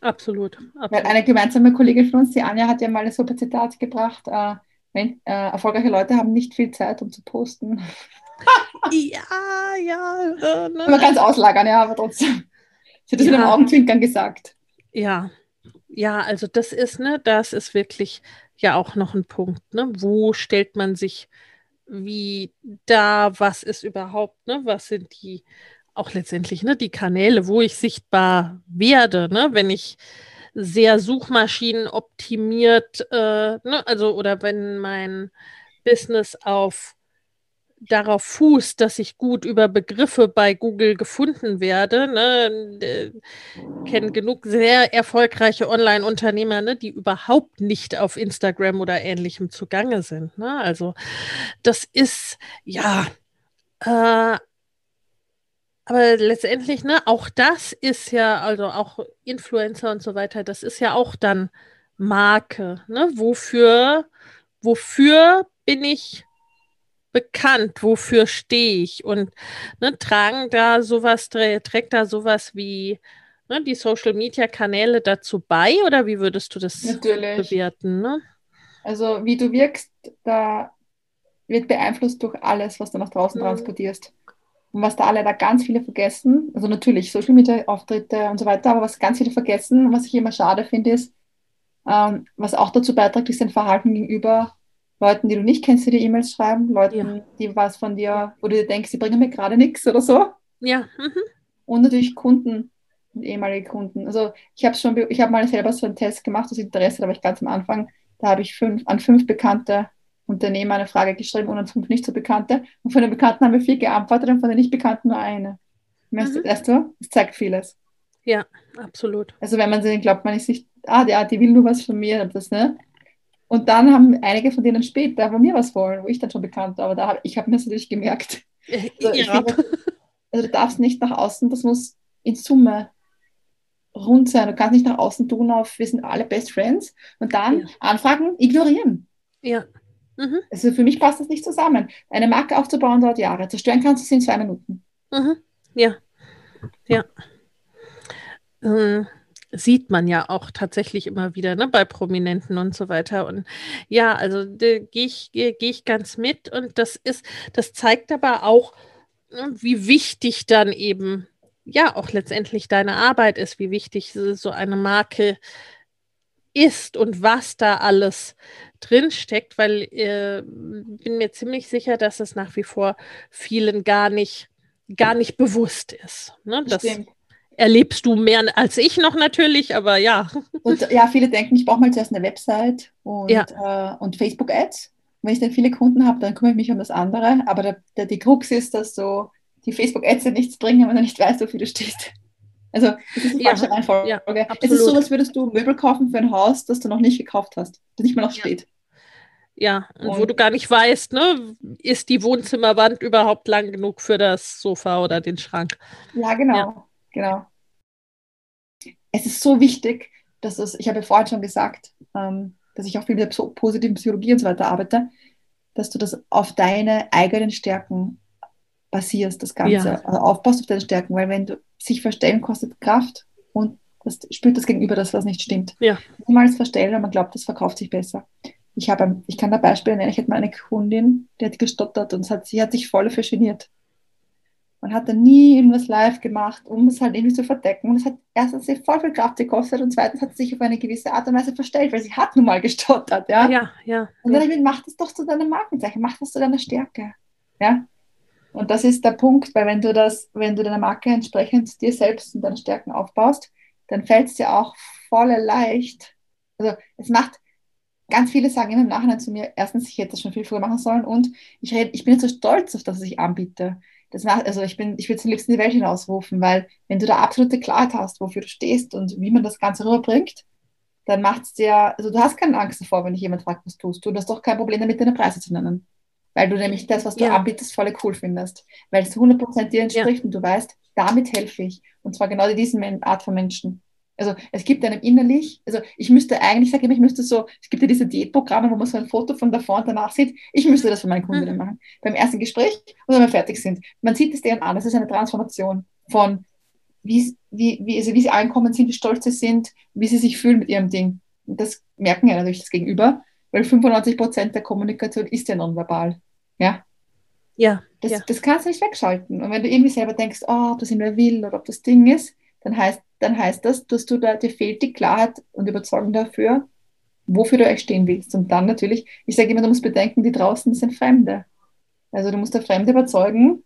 Absolut, absolut. Weil eine gemeinsame Kollegin von uns, die Anja, hat ja mal ein super Zitat gebracht. Äh, wenn, äh, erfolgreiche Leute haben nicht viel Zeit, um zu posten. ja, ja. Äh, ne. Man kann es auslagern, ja, aber trotzdem. Sie hat das ja. mit einem Augenzwinkern gesagt. Ja, ja, also das ist, ne, das ist wirklich ja auch noch ein Punkt, ne? Wo stellt man sich wie da, was ist überhaupt, ne? Was sind die auch letztendlich, ne, die Kanäle, wo ich sichtbar werde, ne, wenn ich sehr Suchmaschinen optimiert, äh, ne, also oder wenn mein Business auf darauf fußt, dass ich gut über Begriffe bei Google gefunden werde. Ne? Kennen genug sehr erfolgreiche Online-Unternehmer, ne, die überhaupt nicht auf Instagram oder ähnlichem zugange sind. Ne? Also das ist ja äh, aber letztendlich, ne, auch das ist ja, also auch Influencer und so weiter, das ist ja auch dann Marke, ne? Wofür, wofür bin ich bekannt? Wofür stehe ich? Und ne, tragen da sowas, trägt da sowas wie ne, die Social Media Kanäle dazu bei oder wie würdest du das Natürlich. bewerten? Ne? Also wie du wirkst, da wird beeinflusst durch alles, was du nach draußen mhm. transportierst. Und was da alle da ganz viele vergessen, also natürlich Social Media Auftritte und so weiter, aber was ganz viele vergessen, was ich immer schade finde, ist, ähm, was auch dazu beiträgt, ist dein Verhalten gegenüber Leuten, die du nicht kennst, die dir E-Mails schreiben, Leuten, ja. die was von dir, wo du dir denkst, sie bringen mir gerade nichts oder so. Ja. Mhm. Und natürlich Kunden, ehemalige Kunden. Also ich habe schon, ich habe mal selber so einen Test gemacht aus Interesse, da war ich ganz am Anfang, da habe ich fünf, an fünf bekannte Unternehmer eine Frage geschrieben und an fünf nicht so bekannte. Und von den Bekannten haben wir vier geantwortet und von den nicht Bekannten nur eine. Mhm. Weißt du, es zeigt vieles. Ja, absolut. Also wenn man glaubt, man ist nicht, ah, ja, die will nur was von mir, das, ne? Und dann haben einige von denen später von mir was wollen, wo ich dann schon bekannt war. Aber da hab, ich habe mir das natürlich gemerkt. Also, ja. finde, also du darfst nicht nach außen, das muss in Summe rund sein. Du kannst nicht nach außen tun auf, wir sind alle Best Friends und dann ja. Anfragen ignorieren. Ja. Mhm. Also für mich passt das nicht zusammen. Eine Marke aufzubauen dauert Jahre. Zerstören kannst du sie in zwei Minuten. Mhm. Ja. Ja. Ähm, sieht man ja auch tatsächlich immer wieder ne, bei Prominenten und so weiter. Und ja, also gehe ich, geh, ich ganz mit. Und das ist, das zeigt aber auch, ne, wie wichtig dann eben ja auch letztendlich deine Arbeit ist, wie wichtig so eine Marke ist und was da alles drin steckt, weil äh, bin mir ziemlich sicher, dass es nach wie vor vielen gar nicht gar nicht bewusst ist. Ne? Das Stimmt. Erlebst du mehr als ich noch natürlich, aber ja. Und ja, viele denken, ich brauche mal zuerst eine Website und, ja. äh, und Facebook-Ads. Wenn ich dann viele Kunden habe, dann kümmere ich mich um das andere. Aber der, der, die Krux ist, dass so die Facebook-Ads nichts bringen, wenn man nicht weiß, wofür du stehst. Also, das ist die falsche ja, Reihenfolge. Ja, es ist so, als würdest du Möbel kaufen für ein Haus, das du noch nicht gekauft hast, das nicht mal noch steht. Ja, und, und, wo du gar nicht weißt, ne, ist die Wohnzimmerwand überhaupt lang genug für das Sofa oder den Schrank? Ja, genau. Genau. Es ist so wichtig, dass es, ich habe ja vorhin schon gesagt, ähm, dass ich auch viel mit der positiven Psychologie und so weiter arbeite, dass du das auf deine eigenen Stärken basierst, das Ganze, ja. also aufbaust auf deine Stärken, weil wenn du sich verstellen kostet Kraft und das spürt das Gegenüber, dass was nicht stimmt. Ja. Niemals verstellen, weil man glaubt, das verkauft sich besser. Ich, habe, ich kann da Beispiele nennen. Ich hatte mal eine Kundin, die hat gestottert und hat, sie hat sich voll geniert. Man hat dann nie irgendwas live gemacht, um es halt irgendwie zu verdecken. Und es hat erstens sie voll viel Kraft gekostet und zweitens hat sie sich auf eine gewisse Art und Weise verstellt, weil sie hat nun mal gestottert. Ja, ja. ja. Und dann gesagt, mach das doch zu deiner Markenzeichen, mach das zu deiner Stärke. Ja. Und das ist der Punkt, weil wenn du das, wenn du deine Marke entsprechend dir selbst und deine Stärken aufbaust, dann fällt es dir auch voll leicht. Also es macht, ganz viele sagen immer im Nachhinein zu mir, erstens, ich hätte das schon viel früher machen sollen und ich, red, ich bin jetzt so stolz auf das, was ich anbiete. Das macht, also ich bin, ich würde es am liebsten in die Welt hinausrufen, weil wenn du da absolute Klarheit hast, wofür du stehst und wie man das Ganze rüberbringt, dann macht es dir, also du hast keine Angst davor, wenn dich jemand fragt, was tust du, du hast doch kein Problem damit, deine Preise zu nennen. Weil du nämlich das, was du ja. anbietest, voll cool findest. Weil es 100% dir entspricht ja. und du weißt, damit helfe ich. Und zwar genau diesen Art von Menschen. Also es gibt einem innerlich, also ich müsste eigentlich, sage ich, ich müsste so, es gibt ja diese Diätprogramme, wo man so ein Foto von davor und danach sieht. Ich müsste das für meine Kundinnen mhm. machen. Beim ersten Gespräch und wenn wir fertig sind. Man sieht es denen an, das ist eine Transformation von wie, wie, wie, also wie sie angekommen sind, wie stolz sie sind, wie sie sich fühlen mit ihrem Ding. Und das merken ja natürlich das Gegenüber, weil 95 Prozent der Kommunikation ist ja nonverbal. Ja. Ja das, ja. das kannst du nicht wegschalten. Und wenn du irgendwie selber denkst, oh, ob das in wer will oder ob das Ding ist, dann heißt, dann heißt das, dass du da, dir fehlt die Klarheit und Überzeugung dafür, wofür du echt stehen willst. Und dann natürlich, ich sage immer, du musst bedenken, die draußen sind Fremde. Also du musst der Fremde überzeugen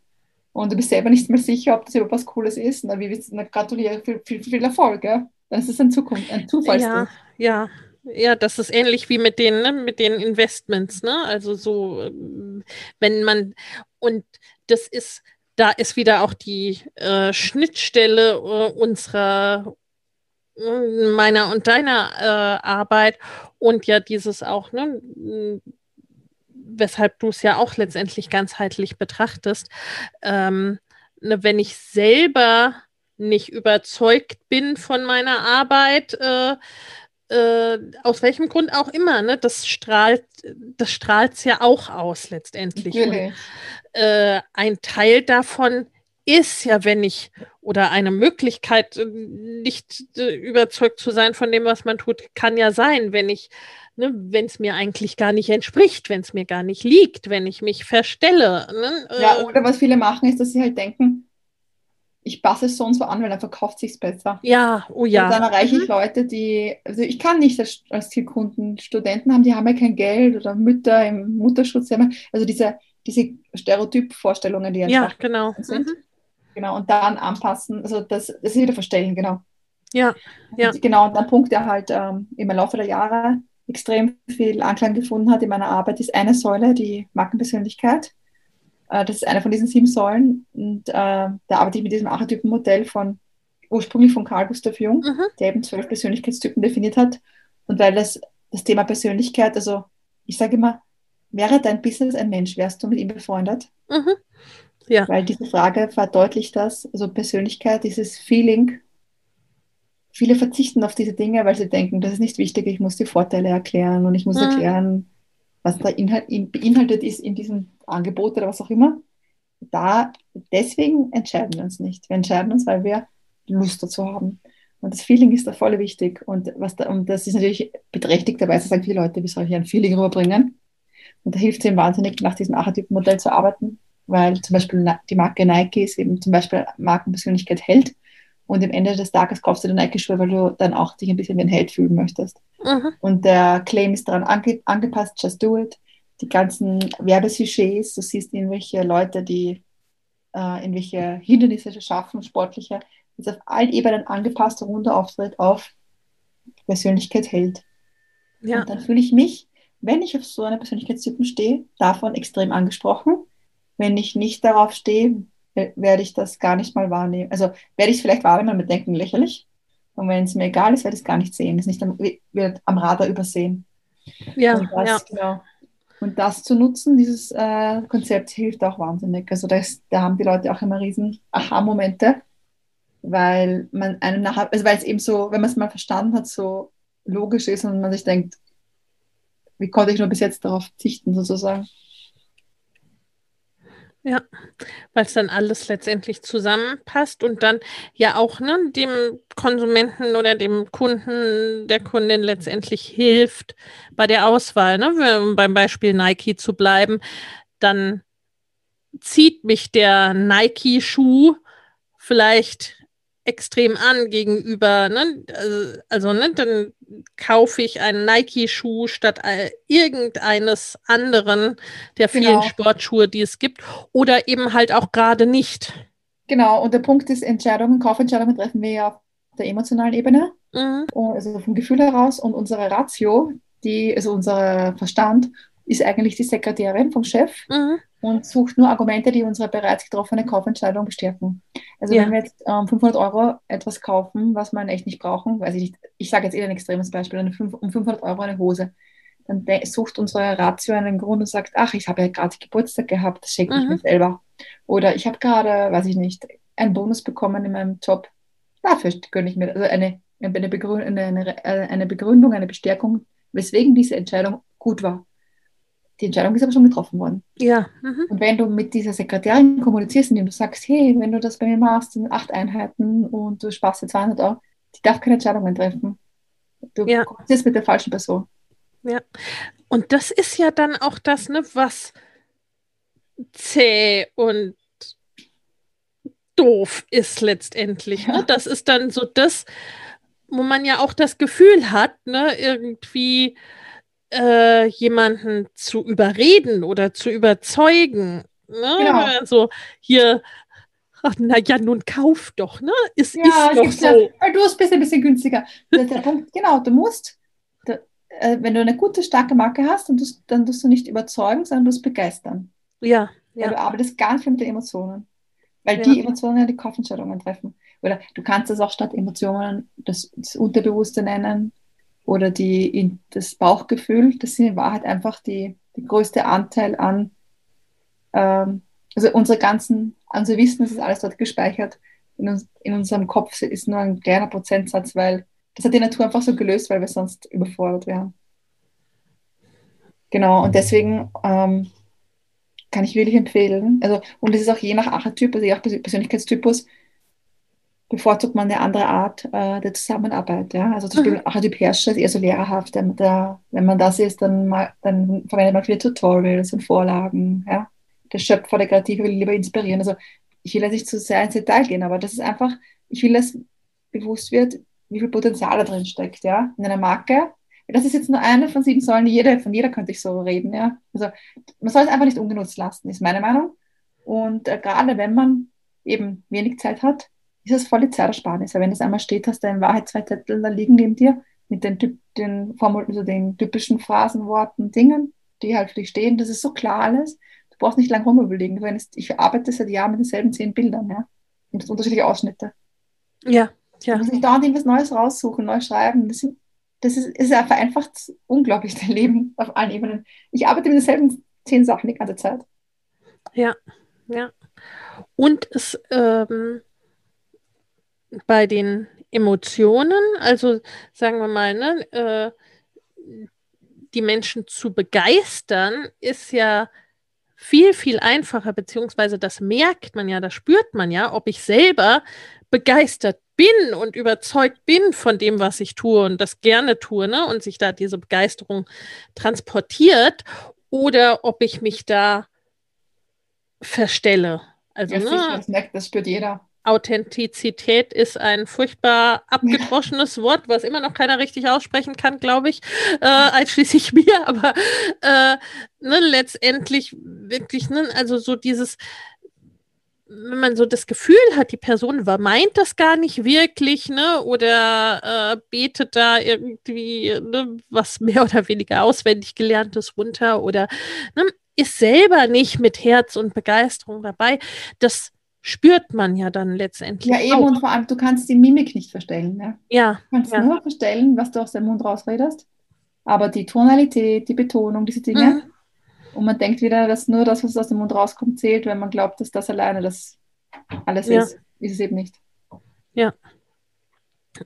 und du bist selber nicht mehr sicher, ob das überhaupt was Cooles ist. Na, wie willst gratuliere, viel, viel, viel Erfolg, ja? Dann ist es ein Zukunft, ein Zufall. Ja, ja, ja, das ist ähnlich wie mit den, ne, mit den Investments, ne? Also so, ähm, wenn man, und das ist, da ist wieder auch die äh, Schnittstelle äh, unserer, äh, meiner und deiner äh, Arbeit und ja dieses auch, ne, weshalb du es ja auch letztendlich ganzheitlich betrachtest. Ähm, ne, wenn ich selber nicht überzeugt bin von meiner Arbeit, äh, äh, aus welchem Grund auch immer, ne, das strahlt, das strahlt es ja auch aus letztendlich. Und, äh, ein Teil davon ist ja, wenn ich oder eine Möglichkeit, äh, nicht äh, überzeugt zu sein von dem, was man tut, kann ja sein, wenn ich, ne, wenn es mir eigentlich gar nicht entspricht, wenn es mir gar nicht liegt, wenn ich mich verstelle. Ne, ja, oder was viele machen, ist, dass sie halt denken, ich passe es so und so an, weil dann verkauft sich besser. Ja, oh ja. Und dann erreiche mhm. ich Leute, die, also ich kann nicht als, als Zielkunden Studenten haben, die haben ja kein Geld oder Mütter im Mutterschutz. Also diese, diese Stereotypvorstellungen, die ja, genau. sind. Mhm. Genau, und dann anpassen, also das, das ist wieder verstellen, genau. Ja, ja. Und genau, und ein Punkt, der halt ähm, im Laufe der Jahre extrem viel Anklang gefunden hat in meiner Arbeit, ist eine Säule, die Markenpersönlichkeit. Äh, das ist eine von diesen sieben Säulen. Und äh, da arbeite ich mit diesem Archetypenmodell von ursprünglich von Carl Gustav Jung, mhm. der eben zwölf Persönlichkeitstypen definiert hat. Und weil das, das Thema Persönlichkeit, also ich sage immer, wäre dein Business ein Mensch, wärst du mit ihm befreundet? Mhm. Ja. Weil diese Frage verdeutlicht das, also Persönlichkeit, dieses Feeling. Viele verzichten auf diese Dinge, weil sie denken, das ist nicht wichtig, ich muss die Vorteile erklären und ich muss mhm. erklären, was da Inhalt, beinhaltet ist in diesem Angebot oder was auch immer. Da, deswegen entscheiden wir uns nicht. Wir entscheiden uns, weil wir Lust dazu haben. Und das Feeling ist da voll wichtig. Und, was da, und das ist natürlich berechtigterweise, sagen viele Leute, wie soll ich ein Feeling rüberbringen? Und da hilft es eben wahnsinnig, nach diesem Archetypenmodell zu arbeiten, weil zum Beispiel die Marke Nike ist eben zum Beispiel Markenpersönlichkeit hält. Und am Ende des Tages kaufst du die Nike-Schuhe, weil du dann auch dich ein bisschen wie ein Held fühlen möchtest. Mhm. Und der Claim ist daran ange angepasst, just do it. Die ganzen Werbesujets, du siehst irgendwelche Leute, die äh, irgendwelche Hindernisse schaffen, sportliche, ist auf allen Ebenen angepasst, runder Auftritt auf Persönlichkeit hält. Ja. Und dann fühle ich mich, wenn ich auf so eine Persönlichkeitstypen stehe, davon extrem angesprochen. Wenn ich nicht darauf stehe, werde ich das gar nicht mal wahrnehmen. Also werde ich es vielleicht wahrnehmen mit Denken lächerlich. Und wenn es mir egal ist, werde ich es gar nicht sehen. Es nicht am, wird am Radar übersehen. Ja, und das, ja. Genau. Und das zu nutzen, dieses äh, Konzept hilft auch wahnsinnig. Also das, da haben die Leute auch immer riesen Aha-Momente, weil man einem nachher, also weil es eben so, wenn man es mal verstanden hat, so logisch ist und man sich denkt, wie konnte ich nur bis jetzt darauf verzichten, sozusagen. Ja, weil es dann alles letztendlich zusammenpasst und dann ja auch ne, dem Konsumenten oder dem Kunden, der Kundin letztendlich hilft bei der Auswahl. Ne? Um beim Beispiel Nike zu bleiben, dann zieht mich der Nike-Schuh vielleicht extrem an gegenüber, ne? Also, also, ne, dann kaufe ich einen Nike-Schuh statt irgendeines anderen der vielen genau. Sportschuhe, die es gibt, oder eben halt auch gerade nicht. Genau, und der Punkt ist, Entscheidungen, Kaufentscheidungen treffen wir ja auf der emotionalen Ebene, mhm. also vom Gefühl heraus und unsere Ratio, die, also unser Verstand ist eigentlich die Sekretärin vom Chef mhm. und sucht nur Argumente, die unsere bereits getroffene Kaufentscheidung bestärken. Also ja. wenn wir jetzt ähm, 500 Euro etwas kaufen, was wir echt nicht brauchen, weiß ich nicht, ich sage jetzt eher ein extremes Beispiel, eine, um 500 Euro eine Hose, dann sucht unsere Ratio einen Grund und sagt, ach, ich habe ja gerade Geburtstag gehabt, das schenke ich mhm. mir selber. Oder ich habe gerade, weiß ich nicht, einen Bonus bekommen in meinem Job, dafür gönne ich mir, also eine, eine, Begründung, eine, eine Begründung, eine Bestärkung, weswegen diese Entscheidung gut war. Die Entscheidung ist aber schon getroffen worden. Ja. Mhm. Und wenn du mit dieser Sekretärin kommunizierst, indem du sagst, hey, wenn du das bei mir machst, sind acht Einheiten und du sparst dir 200 Euro, die darf keine Entscheidungen treffen. Du ja. kommunizierst mit der falschen Person. Ja. Und das ist ja dann auch das, ne, was zäh und doof ist letztendlich. Ne? Ja. Ne? Das ist dann so das, wo man ja auch das Gefühl hat, ne, irgendwie äh, jemanden zu überreden oder zu überzeugen. Ne? Genau. Also hier, ach, na ja, nun kauf doch, ne? Es ja, ist doch so. Ja, du bist ein bisschen günstiger. Der, der Punkt, genau, du musst, der, äh, wenn du eine gute, starke Marke hast, dann tust, dann tust du nicht überzeugen, sondern du musst begeistern. Ja. ja. du arbeitest ganz viel mit den Emotionen. Weil ja. die Emotionen die Kaufentscheidungen treffen. Oder du kannst es auch statt Emotionen das, das Unterbewusste nennen oder die, das Bauchgefühl. Das sind in Wahrheit einfach die, die größte Anteil an, ähm, also unsere ganzen, unser Wissen, das ist alles dort gespeichert. In, uns, in unserem Kopf ist nur ein kleiner Prozentsatz, weil das hat die Natur einfach so gelöst, weil wir sonst überfordert wären. Genau, und deswegen ähm, kann ich wirklich empfehlen. Also, und es ist auch je nach Archetyp, also je nach Persönlichkeitstypus, bevorzugt man eine andere Art äh, der Zusammenarbeit. Ja? Also zum Beispiel mhm. Archetyp Herrscher ist eher so lehrerhaft. Der, der, wenn man das ist, dann, mal, dann verwendet man viele Tutorials und Vorlagen. Ja? Der Schöpfer, der Kreative will lieber inspirieren. Also ich will jetzt nicht zu sehr ins Detail gehen, aber das ist einfach, ich will, dass bewusst wird, wie viel Potenzial da drin steckt, ja, in einer Marke, das ist jetzt nur eine von sieben Säulen, jede, von jeder könnte ich so reden. Ja? Also man soll es einfach nicht ungenutzt lassen, ist meine Meinung. Und äh, gerade wenn man eben wenig Zeit hat, ist es volle Zeitersparnis. Weil wenn das einmal steht, hast du in Wahrheit zwei Zettel da liegen neben dir mit den, den, Formul also den typischen Phrasen, Worten, Dingen, die halt für dich stehen. Das ist so klar alles. Du brauchst nicht lange rumüberlegen. Du ich arbeite seit Jahren mit denselben zehn Bildern. Ja? Und das unterschiedliche Ausschnitte. Ja, ja. Du musst nicht dauernd irgendwas Neues raussuchen, neu schreiben. Das sind das ist, ist ja vereinfacht unglaublich dein Leben auf allen Ebenen. Ich arbeite mit denselben zehn Sachen die ganze Zeit. Ja, ja. Und es ähm, bei den Emotionen, also sagen wir mal, ne, äh, die Menschen zu begeistern, ist ja viel, viel einfacher, beziehungsweise das merkt man ja, das spürt man ja, ob ich selber begeistert bin und überzeugt bin von dem, was ich tue und das gerne tue, ne? und sich da diese Begeisterung transportiert, oder ob ich mich da verstelle. Also, ja, ne? das merkt, das spürt jeder. Authentizität ist ein furchtbar abgedroschenes Wort, was immer noch keiner richtig aussprechen kann, glaube ich, äh, einschließlich mir. Aber äh, ne, letztendlich wirklich, ne, also so dieses, wenn man so das Gefühl hat, die Person meint das gar nicht wirklich, ne, oder äh, betet da irgendwie ne, was mehr oder weniger auswendig gelerntes runter oder ne, ist selber nicht mit Herz und Begeisterung dabei, das spürt man ja dann letztendlich. Ja, eben auch. und vor allem, du kannst die Mimik nicht verstellen. Ne? Ja. Du kannst ja. nur verstellen, was du aus dem Mund rausredest, aber die Tonalität, die Betonung, diese Dinge, mhm und man denkt wieder, dass nur das, was aus dem Mund rauskommt, zählt, wenn man glaubt, dass das alleine das alles ja. ist. Ist es eben nicht. Ja.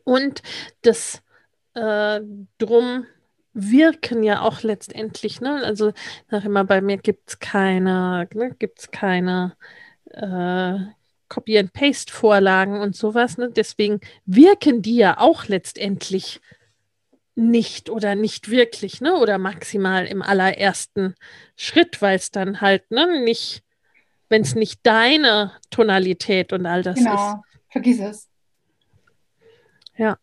Und das äh, drum wirken ja auch letztendlich, ne? Also sag immer, bei mir gibt es keine, ne, gibt es keine äh, Copy-and-Paste-Vorlagen und sowas, ne? Deswegen wirken die ja auch letztendlich nicht oder nicht wirklich, ne? Oder maximal im allerersten Schritt, weil es dann halt, ne, nicht, wenn es nicht deine Tonalität und all das genau. ist. Genau, vergiss es. Ja.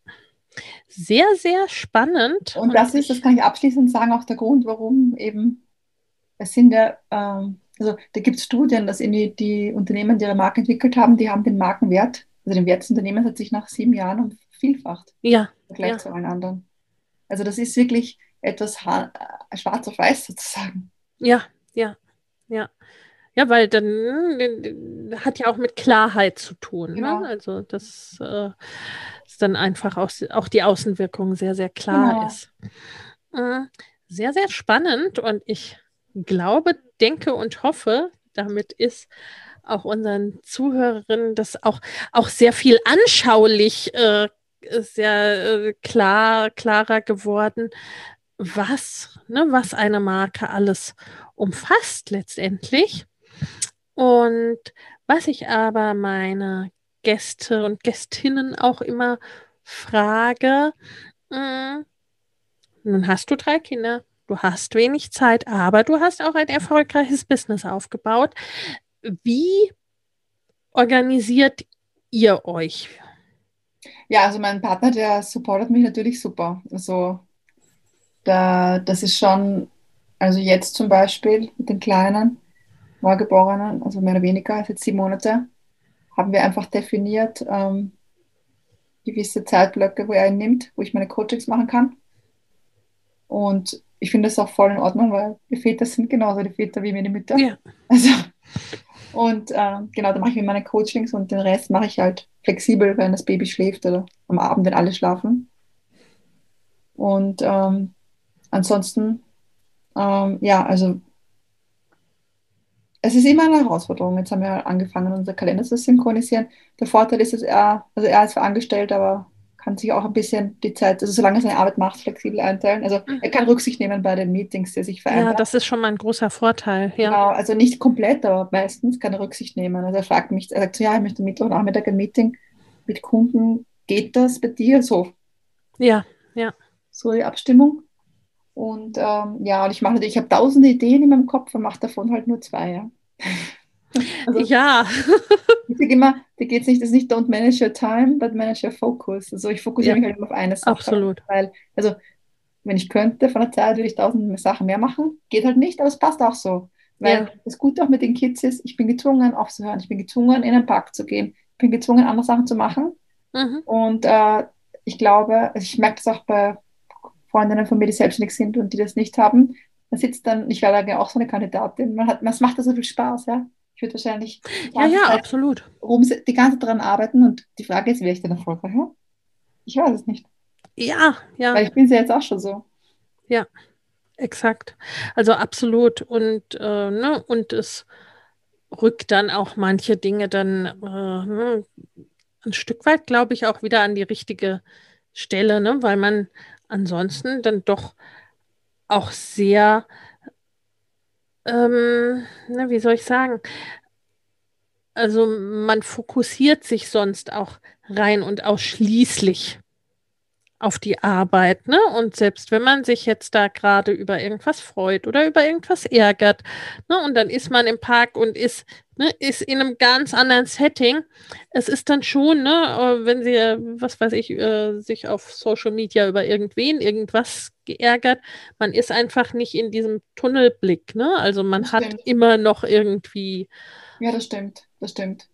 Sehr, sehr spannend. Und das ist, das kann ich abschließend sagen, auch der Grund, warum eben, es sind ja, ähm, also da gibt es Studien, dass die, die Unternehmen, die ihre Marke entwickelt haben, die haben den Markenwert, also den Wert des Unternehmens hat sich nach sieben Jahren um vielfacht. Ja. Im Vergleich ja. zu allen anderen. Also das ist wirklich etwas schwarz auf weiß sozusagen. Ja, ja, ja. Ja, weil dann äh, hat ja auch mit Klarheit zu tun. Genau. Ne? Also das äh, ist dann einfach auch, auch die Außenwirkung sehr, sehr klar Genau. ist. Äh, sehr, sehr spannend und ich glaube, denke und hoffe, damit ist auch unseren Zuhörerinnen das auch, auch sehr viel anschaulich äh, sehr äh, klar, klarer geworden, was, ne, was eine Marke alles umfasst letztendlich. Und was ich aber meine Gäste und Gästinnen auch immer frage, mh, nun hast du drei Kinder, du hast wenig Zeit, aber du hast auch ein erfolgreiches Business aufgebaut. Wie organisiert ihr euch? Ja, also mein Partner, der supportet mich natürlich super. Also da, das ist schon, also jetzt zum Beispiel mit den Kleinen, Neugeborenen, also mehr oder weniger, jetzt sieben Monate, haben wir einfach definiert ähm, gewisse Zeitblöcke, wo er ihn nimmt, wo ich meine Coachings machen kann. Und ich finde das auch voll in Ordnung, weil die Väter sind genauso die Väter wie mir die Mütter. Ja. Also, und äh, genau, da mache ich meine Coachings und den Rest mache ich halt flexibel, wenn das Baby schläft oder am Abend, wenn alle schlafen. Und ähm, ansonsten, ähm, ja, also es ist immer eine Herausforderung. Jetzt haben wir angefangen, unser Kalender zu synchronisieren. Der Vorteil ist, dass er, also er ist zwar angestellt, aber kann sich auch ein bisschen die Zeit, also solange er seine Arbeit macht, flexibel einteilen. Also Mhm. er kann Rücksicht nehmen bei den Meetings, die er sich Ja, vereinbart. das ist schon mal ein großer Vorteil. Ja. Genau, also nicht komplett, aber meistens kann er Rücksicht nehmen. Also er fragt mich, er sagt so, ja, ich möchte Mittwochnachmittag ein Meeting mit Kunden. Geht das bei dir? So, Ja, so die Abstimmung. Und ähm, ja, und ich mache natürlich, ich habe tausende Ideen in meinem Kopf und mache davon halt nur zwei, ja. Also ja, ich sage immer, da geht es nicht, das ist nicht don't manage your time, but manage your focus. Also ich fokussiere Ja. mich halt immer auf eine Sache. absolut. Weil, also, wenn ich könnte, von der Zeit würde ich tausend Sachen mehr machen. Geht halt nicht, aber es passt auch so. Weil Ja. das Gute auch mit den Kids ist, ich bin gezwungen aufzuhören. Ich bin gezwungen, in den Park zu gehen. Ich bin gezwungen, andere Sachen zu machen. Mhm. Und äh, ich glaube, also ich merke das auch bei Freundinnen von mir, die selbstständig sind und die das nicht haben. Man sitzt dann, ich wäre da auch so eine Kandidatin, man hat, es macht da so viel Spaß, ja. Ich würde wahrscheinlich die Ja, ganze ja, Zeit absolut. rum, die ganze Zeit daran arbeiten und die Frage ist, wäre ich denn erfolgreicher? Ich weiß es nicht, Ja, ja. weil ich bin ja jetzt auch schon so. Exakt. Also absolut. Und, äh, ne, und es rückt dann auch manche Dinge dann äh, ne, ein Stück weit, glaube ich, auch wieder an die richtige Stelle, ne, weil man ansonsten dann doch auch sehr, ähm, ne, wie soll ich sagen, also man fokussiert sich sonst auch rein und ausschließlich auf die Arbeit, ne? Und selbst wenn man sich jetzt da gerade über irgendwas freut oder über irgendwas ärgert, ne? Und dann ist man im Park und ist, ne, ist in einem ganz anderen Setting. Es ist dann schon, ne, äh, wenn sie, äh, was weiß ich, äh, sich auf Social Media über irgendwen, irgendwas geärgert, man ist einfach nicht in diesem Tunnelblick, ne? Also man Das hat stimmt. immer noch irgendwie, Ja, das stimmt, das stimmt.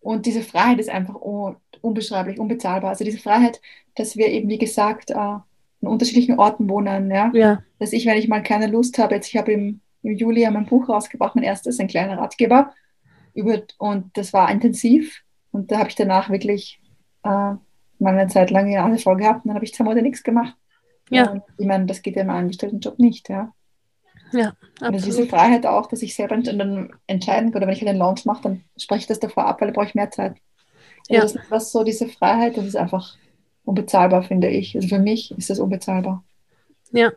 Und diese Freiheit ist einfach un unbeschreiblich, unbezahlbar. Also diese Freiheit, dass wir eben, wie gesagt, äh, an unterschiedlichen Orten wohnen, ja. ja, Dass ich, wenn ich mal keine Lust habe, jetzt ich habe im, im Juli ja mein Buch rausgebracht, mein erstes, ein kleiner Ratgeber, über, und das war intensiv. Und da habe ich danach wirklich äh, mal eine Zeit lang die Nase voll gehabt und dann habe ich zwei Monate nichts gemacht. Ja. Und ich meine, das geht ja im Angestelltenjob nicht, ja. ja, Oder diese absolut. Freiheit auch, dass ich selber ent- entscheiden kann, oder wenn ich einen Launch mache, dann spreche ich das davor ab, weil da brauche ich mehr Zeit. Ja. das ist was so diese Freiheit, das ist einfach unbezahlbar, finde ich. Also für mich ist das unbezahlbar. Ja,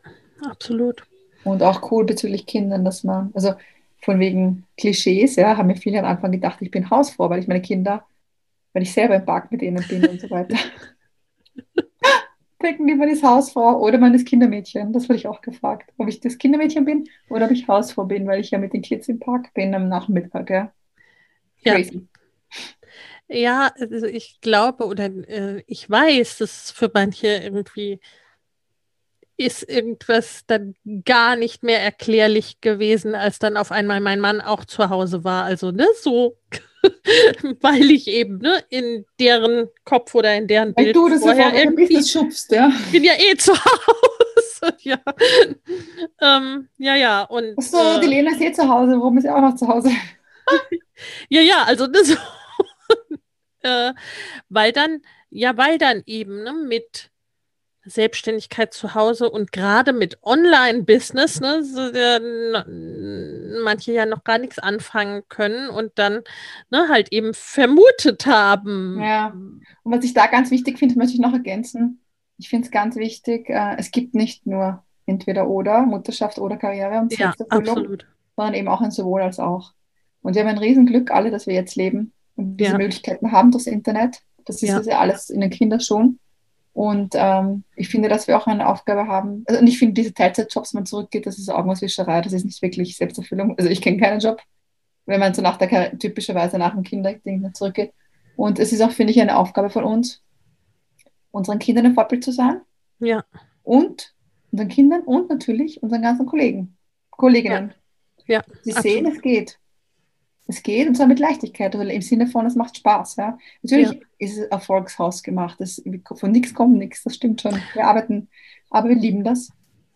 absolut. Und auch cool bezüglich Kindern, dass man, also von wegen Klischees, ja, haben mir viele am Anfang gedacht, ich bin Hausfrau, weil ich meine Kinder, weil ich selber im Park mit ihnen bin und so weiter. Denken die, man ist Hausfrau oder man ist Kindermädchen. Das wurde ich auch gefragt. Ob ich das Kindermädchen bin oder ob ich Hausfrau bin, weil ich ja mit den Kids im Park bin am Nachmittag. Ja. Ja. Crazy. Ja, also ich glaube oder äh, ich weiß, dass für manche irgendwie ist irgendwas dann gar nicht mehr erklärlich gewesen, als dann auf einmal mein Mann auch zu Hause war. Also, ne, so, weil ich eben, ne, in deren Kopf oder in deren Weil Bild du das ja vorher vorher irgendwie, schubst, ja. ich bin ja eh zu Hause. ja. Ähm, ja, ja. Und, Ach so, die Lena ist eh zu Hause. Warum ist sie auch noch zu Hause? ja, ja, also das, äh, weil dann, ja, weil dann eben ne, mit Selbstständigkeit zu Hause und gerade mit Online-Business, ne, so der, manche ja noch gar nichts anfangen können und dann ne, halt eben vermutet haben. Ja, und was ich da ganz wichtig finde, möchte ich noch ergänzen. Ich finde es ganz wichtig, äh, es gibt nicht nur entweder oder, Mutterschaft oder Karriere und ja, absolut. sondern eben auch ein sowohl als auch. Und wir haben ein Riesenglück alle, dass wir jetzt leben und diese ja. Möglichkeiten haben durchs Internet. Das ist ja. ja alles in den Kinderschuhen. Und ähm, ich finde, dass wir auch eine Aufgabe haben. Also, und ich finde, diese Teilzeitjobs, wenn man zurückgeht, das ist Augenwischerei, das ist nicht wirklich Selbsterfüllung. Also ich kenne keinen Job, wenn man so nach der typischerweise nach dem Kinderding zurückgeht. Und es ist auch, finde ich, eine Aufgabe von uns, unseren Kindern ein Vorbild zu sein. Ja. Und unseren Kindern und natürlich unseren ganzen Kollegen, Kolleginnen. Ja. ja Sie absolut. sehen, es geht. Es geht und zwar mit Leichtigkeit, oder im Sinne von, es macht Spaß. Ja? Natürlich ja. ist es Erfolgshaus gemacht. Das, von nichts kommt nichts, das stimmt schon. Wir arbeiten, aber wir lieben das.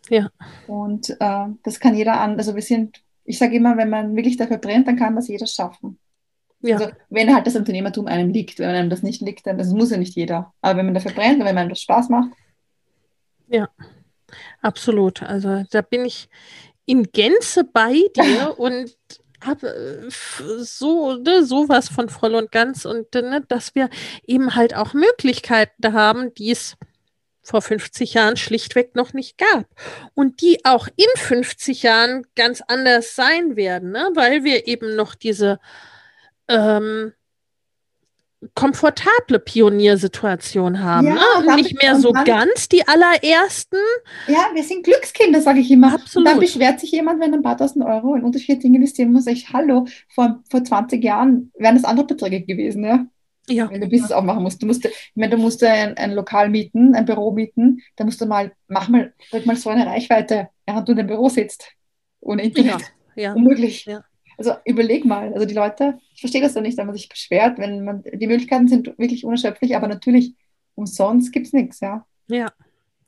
Ja. Und äh, das kann jeder an. Also wir sind, ich sage immer, wenn man wirklich dafür brennt, dann kann das jeder schaffen. Ja. Also wenn halt das Unternehmertum einem liegt, wenn einem das nicht liegt, dann das muss ja nicht jeder. Aber wenn man dafür brennt und wenn man das Spaß macht. Ja, absolut. Also da bin ich in Gänze bei dir und habe äh, so ne, sowas von voll und ganz und ne, dass wir eben halt auch Möglichkeiten haben, die es vor 50 Jahren schlichtweg noch nicht gab und die auch in 50 Jahren ganz anders sein werden, ne, weil wir eben noch diese ähm, komfortable Pioniersituation haben. Ja, ne? Nicht mehr so ganz die allerersten. Ja, wir sind Glückskinder, sage ich immer. Absolut. Und dann beschwert sich jemand, wenn ein paar tausend Euro in unterschiedliche Dinge investieren muss. Ich, hallo, vor, vor 20 Jahren wären das andere Beträge gewesen, ja? Ja. Wenn du Business aufmachen musst. Du musst, ich meine, du musst ein, ein Lokal mieten, ein Büro mieten, da musst du mal, mach mal, drück mal so eine Reichweite, während du in dem Büro sitzt. Ohne Internet. Ja, ja. Unmöglich. Ja. Also überleg mal, also die Leute, ich verstehe das doch nicht, wenn man sich beschwert, wenn man, die Möglichkeiten sind wirklich unerschöpflich, aber natürlich umsonst gibt es nichts, ja. Ja.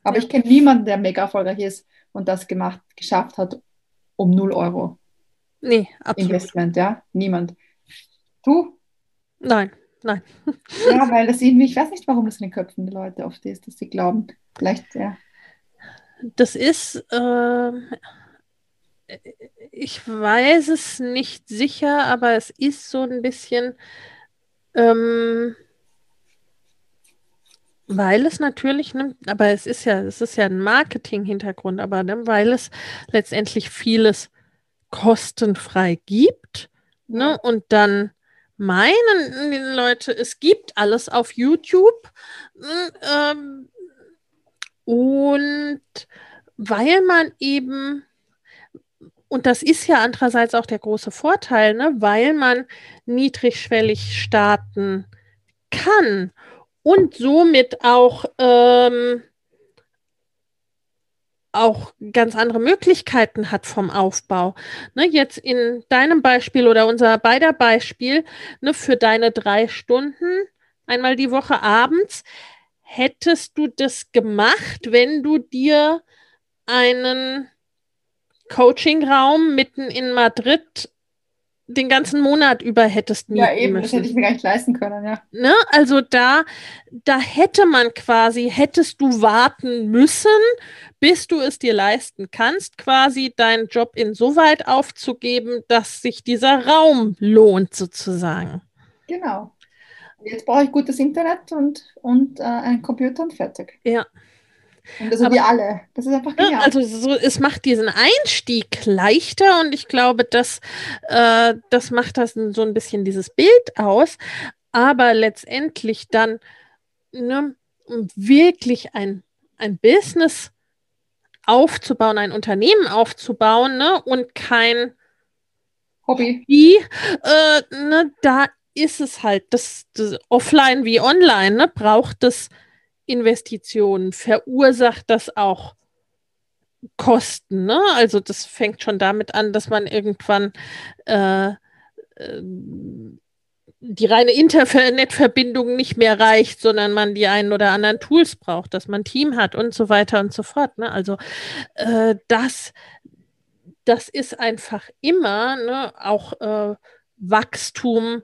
Aber ja. ich kenne niemanden, der mega erfolgreich ist und das gemacht, geschafft hat um 0 Euro. Nee, absolut. Investment, ja. Niemand. Du? Nein, nein. ja, weil das irgendwie, ich weiß nicht, warum das in den Köpfen der Leute oft ist, dass sie glauben, vielleicht, ja. Das ist, äh, ich weiß es nicht sicher, aber es ist so ein bisschen, ähm, weil es natürlich, ne, aber es ist ja, es ist ja ein Marketing-Hintergrund, aber ne, weil es letztendlich vieles kostenfrei gibt, ne, und dann meinen die Leute, es gibt alles auf YouTube, ähm, und weil man eben und das ist ja andererseits auch der große Vorteil, ne? weil man niedrigschwellig starten kann und somit auch, ähm, auch ganz andere Möglichkeiten hat vom Aufbau. Ne, jetzt in deinem Beispiel oder unser beider Beispiel, ne, für deine drei Stunden, einmal die Woche abends, hättest du das gemacht, wenn du dir einen Coaching-Raum mitten in Madrid den ganzen Monat über hättest mieten Ja, eben, müssen. das hätte ich mir gar nicht leisten können, ja. Ne? Also da, da hätte man quasi, hättest du warten müssen, bis du es dir leisten kannst, quasi deinen Job insoweit aufzugeben, dass sich dieser Raum lohnt, sozusagen. Genau. Jetzt brauche ich gutes Internet und, und äh, einen Computer und fertig. Ja. Und das sind wir alle. Das ist einfach genial. Also so, es macht diesen Einstieg leichter und ich glaube, das, äh, das macht das so ein bisschen dieses Bild aus. Aber letztendlich dann ne, wirklich ein, ein Business aufzubauen, ein Unternehmen aufzubauen ne, und kein Hobby. Hobby äh, ne, da ist es halt, das, das offline wie online, ne, braucht es Investitionen verursacht das auch Kosten. Ne? Also das fängt schon damit an, dass man irgendwann äh, äh, die reine Internetverbindung nicht mehr reicht, sondern man die einen oder anderen Tools braucht, dass man ein Team hat und so weiter und so fort. Ne? Also äh, das, das ist einfach immer ne, auch äh, Wachstum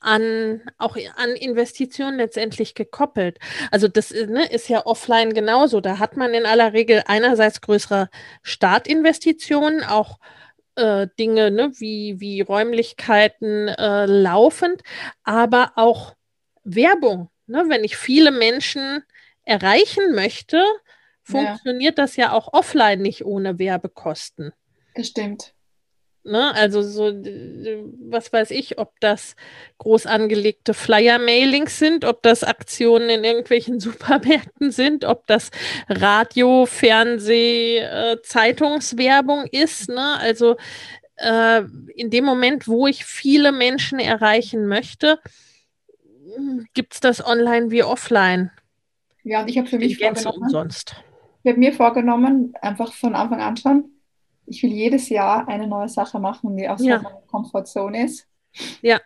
an auch an Investitionen letztendlich gekoppelt. Also das ne, ist ja offline genauso. Da hat man in aller Regel einerseits größere Startinvestitionen, auch äh, Dinge ne, wie, wie Räumlichkeiten äh, laufend, aber auch Werbung. Ne? Wenn ich viele Menschen erreichen möchte, funktioniert ja. das ja auch offline nicht ohne Werbekosten. Das stimmt. Ne? Also so, was weiß ich, ob das groß angelegte Flyer-Mailings sind, ob das Aktionen in irgendwelchen Supermärkten sind, ob das Radio, Fernseh, äh, Zeitungswerbung ist. Ne? Also äh, in dem Moment, wo ich viele Menschen erreichen möchte, gibt es das online wie offline. Ja, und ich habe für mich vorgenommen, umsonst. Ich habe mir vorgenommen, einfach von Anfang an schon, ich will jedes Jahr eine neue Sache machen, die außerhalb ja. meiner Komfortzone ist. Ja.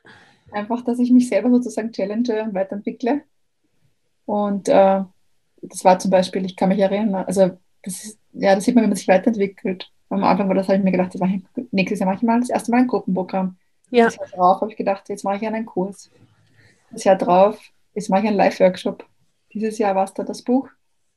Einfach, dass ich mich selber sozusagen challenge und weiterentwickle. Und äh, das war zum Beispiel, ich kann mich erinnern, also das ist, ja, das sieht man, wenn man sich weiterentwickelt. Am Anfang war das, habe ich mir gedacht, ich, nächstes Jahr mache ich mal das erste Mal ein Gruppenprogramm. Ja. Das Jahr drauf habe ich gedacht, jetzt mache ich einen Kurs. Das Jahr drauf, jetzt mache ich einen Live-Workshop. Dieses Jahr war es dann das Buch.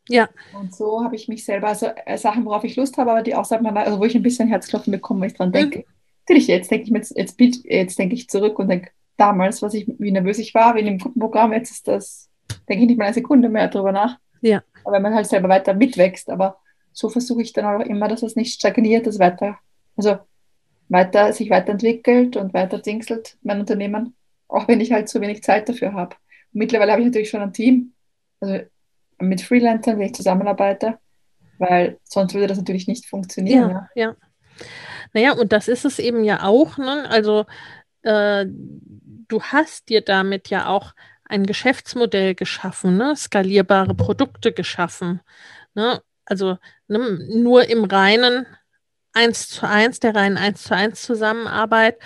Ja. Und so habe ich mich selber, also äh, Sachen, worauf ich Lust habe, aber die außerhalb meiner, also wo ich ein bisschen Herzklopfen bekomme, wenn ich dran denke. Mhm. Natürlich, jetzt denke ich mir, jetzt, jetzt, denke ich zurück und denke, damals, was ich, wie nervös ich war, wie in dem Gruppenprogramm, jetzt ist das, denke ich nicht mal eine Sekunde mehr darüber nach. Ja. Aber wenn man halt selber weiter mitwächst, aber so versuche ich dann auch immer, dass es nicht stagniert, dass weiter, also weiter, sich weiterentwickelt und weiter dingselt, mein Unternehmen, auch wenn ich halt zu wenig Zeit dafür habe. Mittlerweile habe ich natürlich schon ein Team. Also mit Freelancern, wenn ich zusammenarbeite, weil sonst würde das natürlich nicht funktionieren. Ja, ja. ja. Naja, und das ist es eben ja auch. Ne? Also äh, du hast dir damit ja auch ein Geschäftsmodell geschaffen, ne? skalierbare Produkte geschaffen. Ne? Also ne, nur im reinen 1 zu 1, der reinen 1 zu 1 Zusammenarbeit,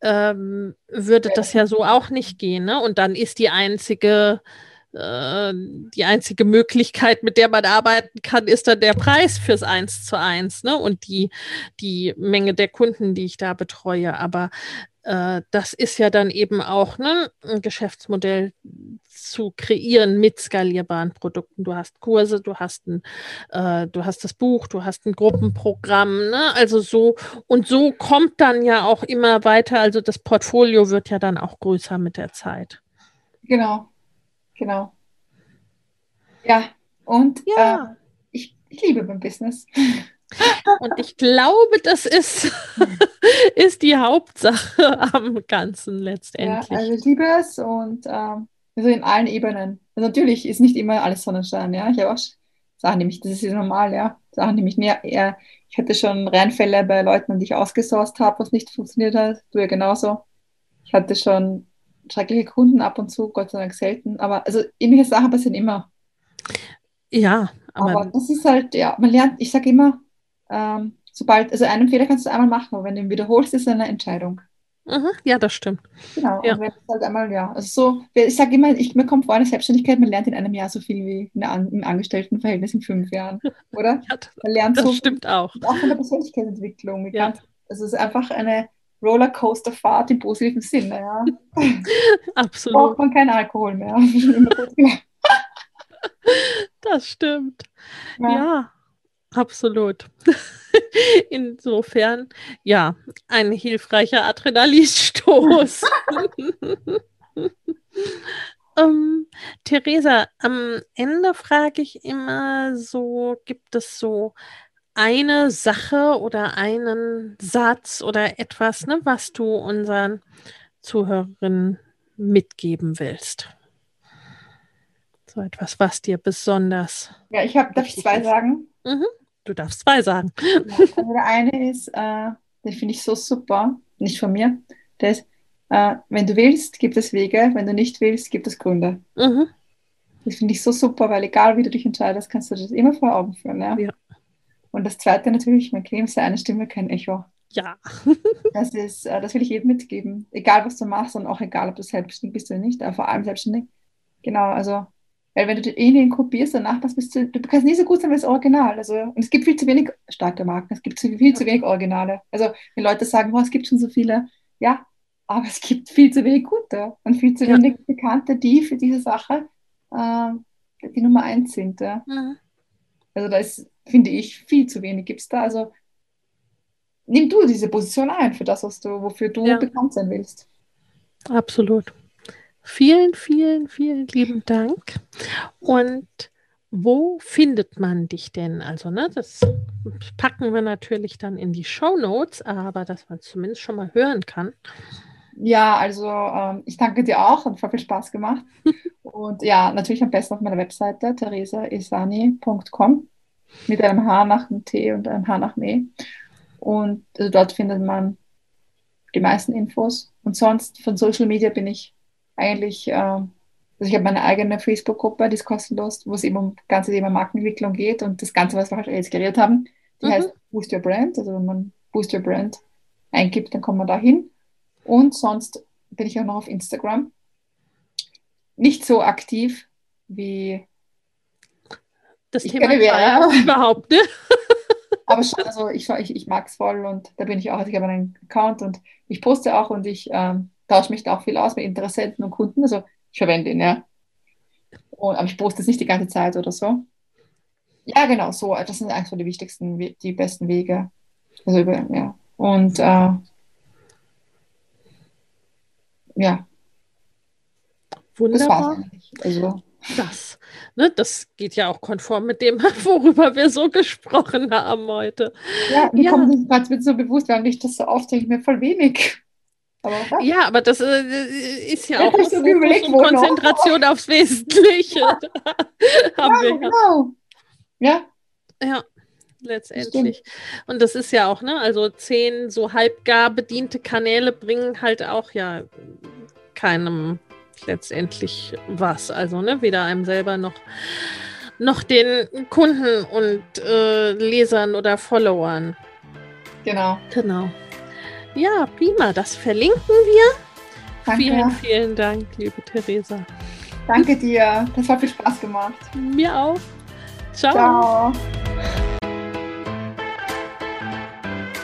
ähm, würde das ja so auch nicht gehen. Ne? Und dann ist die einzige die einzige Möglichkeit, mit der man arbeiten kann, ist dann der Preis fürs Eins zu eins ne? und die, die Menge der Kunden, die ich da betreue. Aber äh, das ist ja dann eben auch ne, ein Geschäftsmodell zu kreieren mit skalierbaren Produkten. Du hast Kurse, du hast ein, äh, du hast das Buch, du hast ein Gruppenprogramm, ne? Also so und so kommt dann ja auch immer weiter. Also das Portfolio wird ja dann auch größer mit der Zeit. Genau, Genau. Ja, und ja. Äh, ich, ich liebe mein Business. Und ich glaube, das ist, ist die Hauptsache am Ganzen letztendlich. Ja, also ich liebe es und ähm, also in allen Ebenen. Also natürlich ist nicht immer alles Sonnenschein, ja. Ich habe auch Sachen, die mich, das ist normal, ja. Sachen, die mich mehr eher, ich hatte schon Reinfälle bei Leuten, die ich ausgesourced habe, was nicht funktioniert hat. Du ja genauso. Ich hatte schon schreckliche Kunden ab und zu, Gott sei Dank selten. Aber also ähnliche Sachen passieren immer. Ja, aber, aber das ist halt, ja, man lernt, ich sage immer, ähm, sobald, also einen Fehler kannst du einmal machen, aber wenn du ihn wiederholst, ist es eine Entscheidung. Mhm, ja, das stimmt. Genau, ja. halt einmal, ja, also so, ich sage immer, ich, mir kommt vor, eine Selbstständigkeit, man lernt in einem Jahr so viel wie in der, im Angestelltenverhältnis in fünf Jahren, oder? ja, das, man lernt das so stimmt auch. Auch von der Persönlichkeitsentwicklung. Ja. also es ist einfach eine, Rollercoaster-Fahrt im positiven Sinne. Ja. Absolut. Braucht man keinen Alkohol mehr. das stimmt. ja, ja absolut. Insofern, ja, ein hilfreicher Adrenalinstoß. ähm, Theresa, am Ende frage ich immer so, gibt es so eine Sache oder einen Satz oder etwas, ne, was du unseren Zuhörerinnen mitgeben willst? So etwas, was dir besonders. Ja, ich habe, darf ich zwei ist. sagen? Mhm. Du darfst zwei sagen. Also der eine ist, äh, den finde ich so super, nicht von mir. Der ist, äh, wenn du willst, gibt es Wege, wenn du nicht willst, gibt es Gründe. Mhm. Das finde ich so super, weil egal wie du dich entscheidest, kannst du das immer vor Augen führen. Ja? ja. Und das zweite natürlich, mein Claim eine Stimme, kein Echo. Ja. das ist, äh, das will ich jedem mitgeben. Egal, was du machst und auch egal, ob du selbstständig bist oder nicht, aber vor allem selbstständig. Genau, also, weil wenn du den kopierst und nachmachst, bist du, du kannst nie so gut sein wie das Original. Also, und es gibt viel zu wenig starke Marken, es gibt viel zu wenig Originale. Also, wenn Leute sagen, boah, es gibt schon so viele, ja, aber es gibt viel zu wenig gute und viel zu wenig ja. Bekannte, die für diese Sache äh, die Nummer eins sind. Ja. Mhm. Also da ist, finde ich, viel zu wenig gibt es da. Also nimm du diese Position ein für das, was du, wofür du ja. bekannt sein willst. Absolut. Vielen, vielen, vielen lieben Dank. Und wo findet man dich denn? Also, ne, das packen wir natürlich dann in die Show Notes, aber dass man zumindest schon mal hören kann. Ja, also ähm, ich danke dir auch, hat voll viel Spaß gemacht. Und ja, natürlich am besten auf meiner Webseite theresaisani.com mit einem H nach dem T und einem H nach Me. Und also dort findet man die meisten Infos. Und sonst von Social Media bin ich eigentlich, äh, also ich habe meine eigene Facebook-Gruppe, die ist kostenlos, wo es eben um das ganze Thema Markenentwicklung geht und das Ganze, was wir halt jetzt geredet haben, die mhm. heißt Boost Your Brand. Also wenn man Boost Your Brand eingibt, dann kommt man da hin. Und sonst bin ich auch noch auf Instagram. Nicht so aktiv wie das ich Thema wäre. überhaupt, ne? Aber schon, also ich, ich, ich mag es voll und da bin ich auch, also ich habe einen Account und ich poste auch und ich ähm, tausche mich da auch viel aus mit Interessenten und Kunden. Also ich verwende ihn, ja. Und, aber ich poste es nicht die ganze Zeit oder so. Ja, genau, so. Das sind eigentlich so die wichtigsten, die besten Wege. Also über, ja. Und äh, ja. Wunderbar. Das, also. das, ne, das geht ja auch konform mit dem, worüber wir so gesprochen haben heute. Ja, mir ja. kommt das gerade so bewusst, weil ich das so oft denke, mir voll wenig. Aber, ja. aber das äh, ist ja, auch so überlegt, Konzentration noch. aufs Wesentliche. Ja. ja. Genau. Ja. Ja letztendlich. Und das ist ja auch, ne, also zehn so halbgar bediente Kanäle bringen halt auch ja keinem letztendlich was. Also, ne, weder einem selber noch, noch den Kunden und äh, Lesern oder Followern. Genau. Genau. Ja, prima, das verlinken wir. Danke. Vielen, vielen Dank, liebe Theresa. Danke dir. Das hat viel Spaß gemacht. Mir auch. Ciao. Ciao.